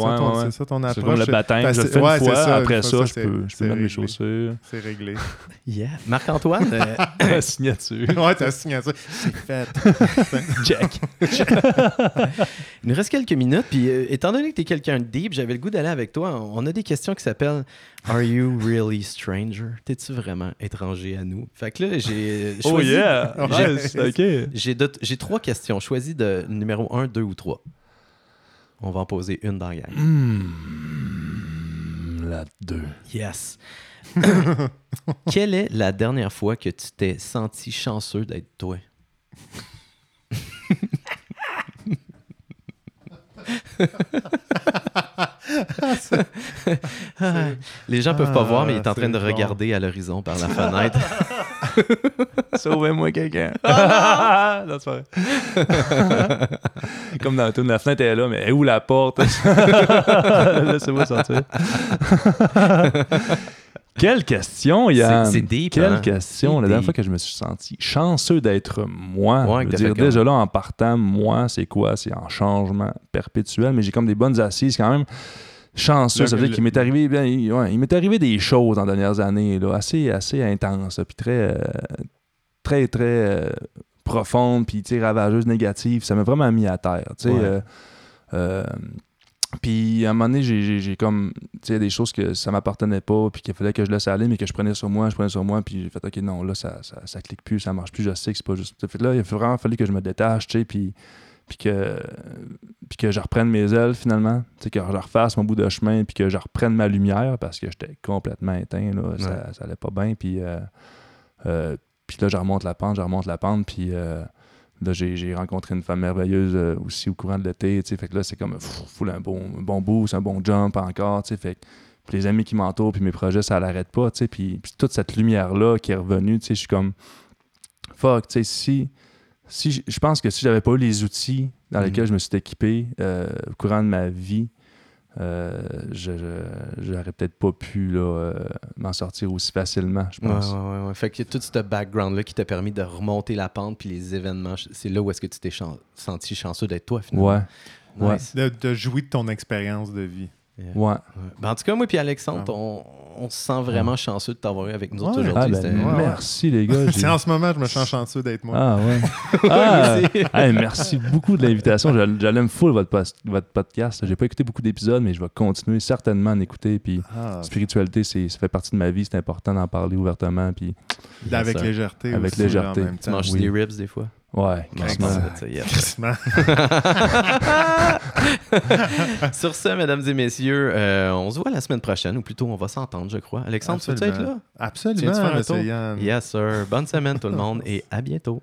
B: C'est ça ton
C: C'est
B: approche.
C: comme le baptême, je le
B: c'est-
C: fais une
B: ouais,
C: fois,
B: ça,
C: après
B: une
C: ça,
B: fois,
C: je peux, je peux mettre mes chaussures.
B: C'est réglé.
A: Yeah. Marc-Antoine, euh,
C: signature.
B: ouais, ta signature. C'est fait.
C: Check.
A: il nous reste quelques minutes. Puis, euh, étant donné que tu es quelqu'un de deep, j'avais le goût d'aller avec toi. On a des questions qui s'appellent Are you really stranger? T'es-tu vraiment étranger à nous? Fait que là, j'ai
C: Oh
A: choisi-
C: yeah!
B: J'ai-
C: Nice, ok.
A: J'ai deux- j'ai trois questions. Choisis de numéro 1, 2 ou 3. On va en poser une dans la gang.
C: Hmm, la 2.
A: Yes. Quelle est la dernière fois que tu t'es senti chanceux d'être toi? Les gens peuvent pas
B: Ah,
A: voir, mais il est en train de regarder à l'horizon par la fenêtre.
C: Sauvez-moi quelqu'un. non, c'est pas vrai. Comme dans la toune, la fenêtre est là, mais où la porte? Laissez-moi sortir. Quelle question, Yann!
A: C'est- deep,
C: Quelle
A: hein?
C: question!
A: C'est
C: La dernière fois que je me suis senti chanceux d'être moi.
A: Ouais,
C: je veux dire, déjà là, en partant, moi, c'est quoi? C'est en changement perpétuel, mais j'ai comme des bonnes assises quand même. Chanceux, ça veut dire qu'il m'est arrivé, bien, il, ouais, il m'est arrivé des choses en dernières années, là, assez, assez intenses, puis très, euh, très, très euh, profondes, puis ravageuses, négatives. Ça m'a vraiment mis à terre. tu sais,
A: Ouais.
C: euh, Puis à un moment donné, j'ai- comme, tu sais, des choses que ça m'appartenait pas, puis qu'il fallait que je laisse aller, mais que je prenais sur moi, je prenais sur moi, puis j'ai fait, OK, non, là, ça, ça, ça clique plus, ça marche plus, je sais que c'est pas juste. Fait là, il a vraiment fallu que je me détache, tu sais, puis, puis, que, puis que je reprenne mes ailes finalement, tu sais, que je refasse mon bout de chemin, puis que je reprenne ma lumière, parce que j'étais complètement éteint, là, ça, ça allait pas bien, puis, euh, euh, puis là, je remonte la pente, je remonte la pente, puis. euh, Là, j'ai rencontré une femme merveilleuse euh, aussi au courant de l'été. Fait que là, c'est comme pff, full un bon, un bon boost, un bon jump encore. Fait que- puis les amis qui m'entourent, puis mes projets, ça l'arrête pas. Puis, puis toute cette lumière-là qui est revenue, je suis comme fuck, tu sais, si. si je pense que si j'avais pas eu les outils dans lesquels je me suis équipé euh, au courant de ma vie, euh, je j'aurais peut-être pas pu là, euh, m'en sortir aussi facilement, je pense.
A: ouais, ouais, ouais. Fait que tout ce background-là qui t'a permis de remonter la pente, puis les événements, c'est là où est-ce que tu t'es chan- senti chanceux d'être toi, finalement.
C: Ouais, ouais.
A: Nice.
B: De, de jouir de ton expérience de vie.
A: Yeah.
C: ouais.
A: Ouais. Ben, en tout cas, moi puis Alexandre,
B: Ah.
A: on, on se sent vraiment chanceux de t'avoir eu avec nous autres
B: Ouais.
A: aujourd'hui.
C: Ah, ben, merci les gars.
B: C'est en ce moment, je me sens chanceux d'être moi.
C: Ah ouais. Ah, hey, merci beaucoup de l'invitation. Je l'aime full votre, votre podcast. J'ai pas écouté beaucoup d'épisodes, mais je vais continuer certainement à en écouter. Puis
B: Ah,
C: spiritualité, c'est, ça fait partie de ma vie. C'est important d'en parler ouvertement. Puis
B: avec légèreté.
C: Avec
B: aussi,
C: légèreté.
B: là, en même
A: Tu manges
C: oui.
A: des ribs des fois?
C: Ouais.
B: Crissement.
A: Sur ce, mesdames et messieurs, euh, on se voit la semaine prochaine, ou plutôt on va s'entendre, je crois. Alexandre, tu veux être là?
B: Absolument.
A: Faire un
B: monsieur
A: tour?
B: Yann.
A: Yes, sir. Bonne semaine, tout le monde, et à bientôt.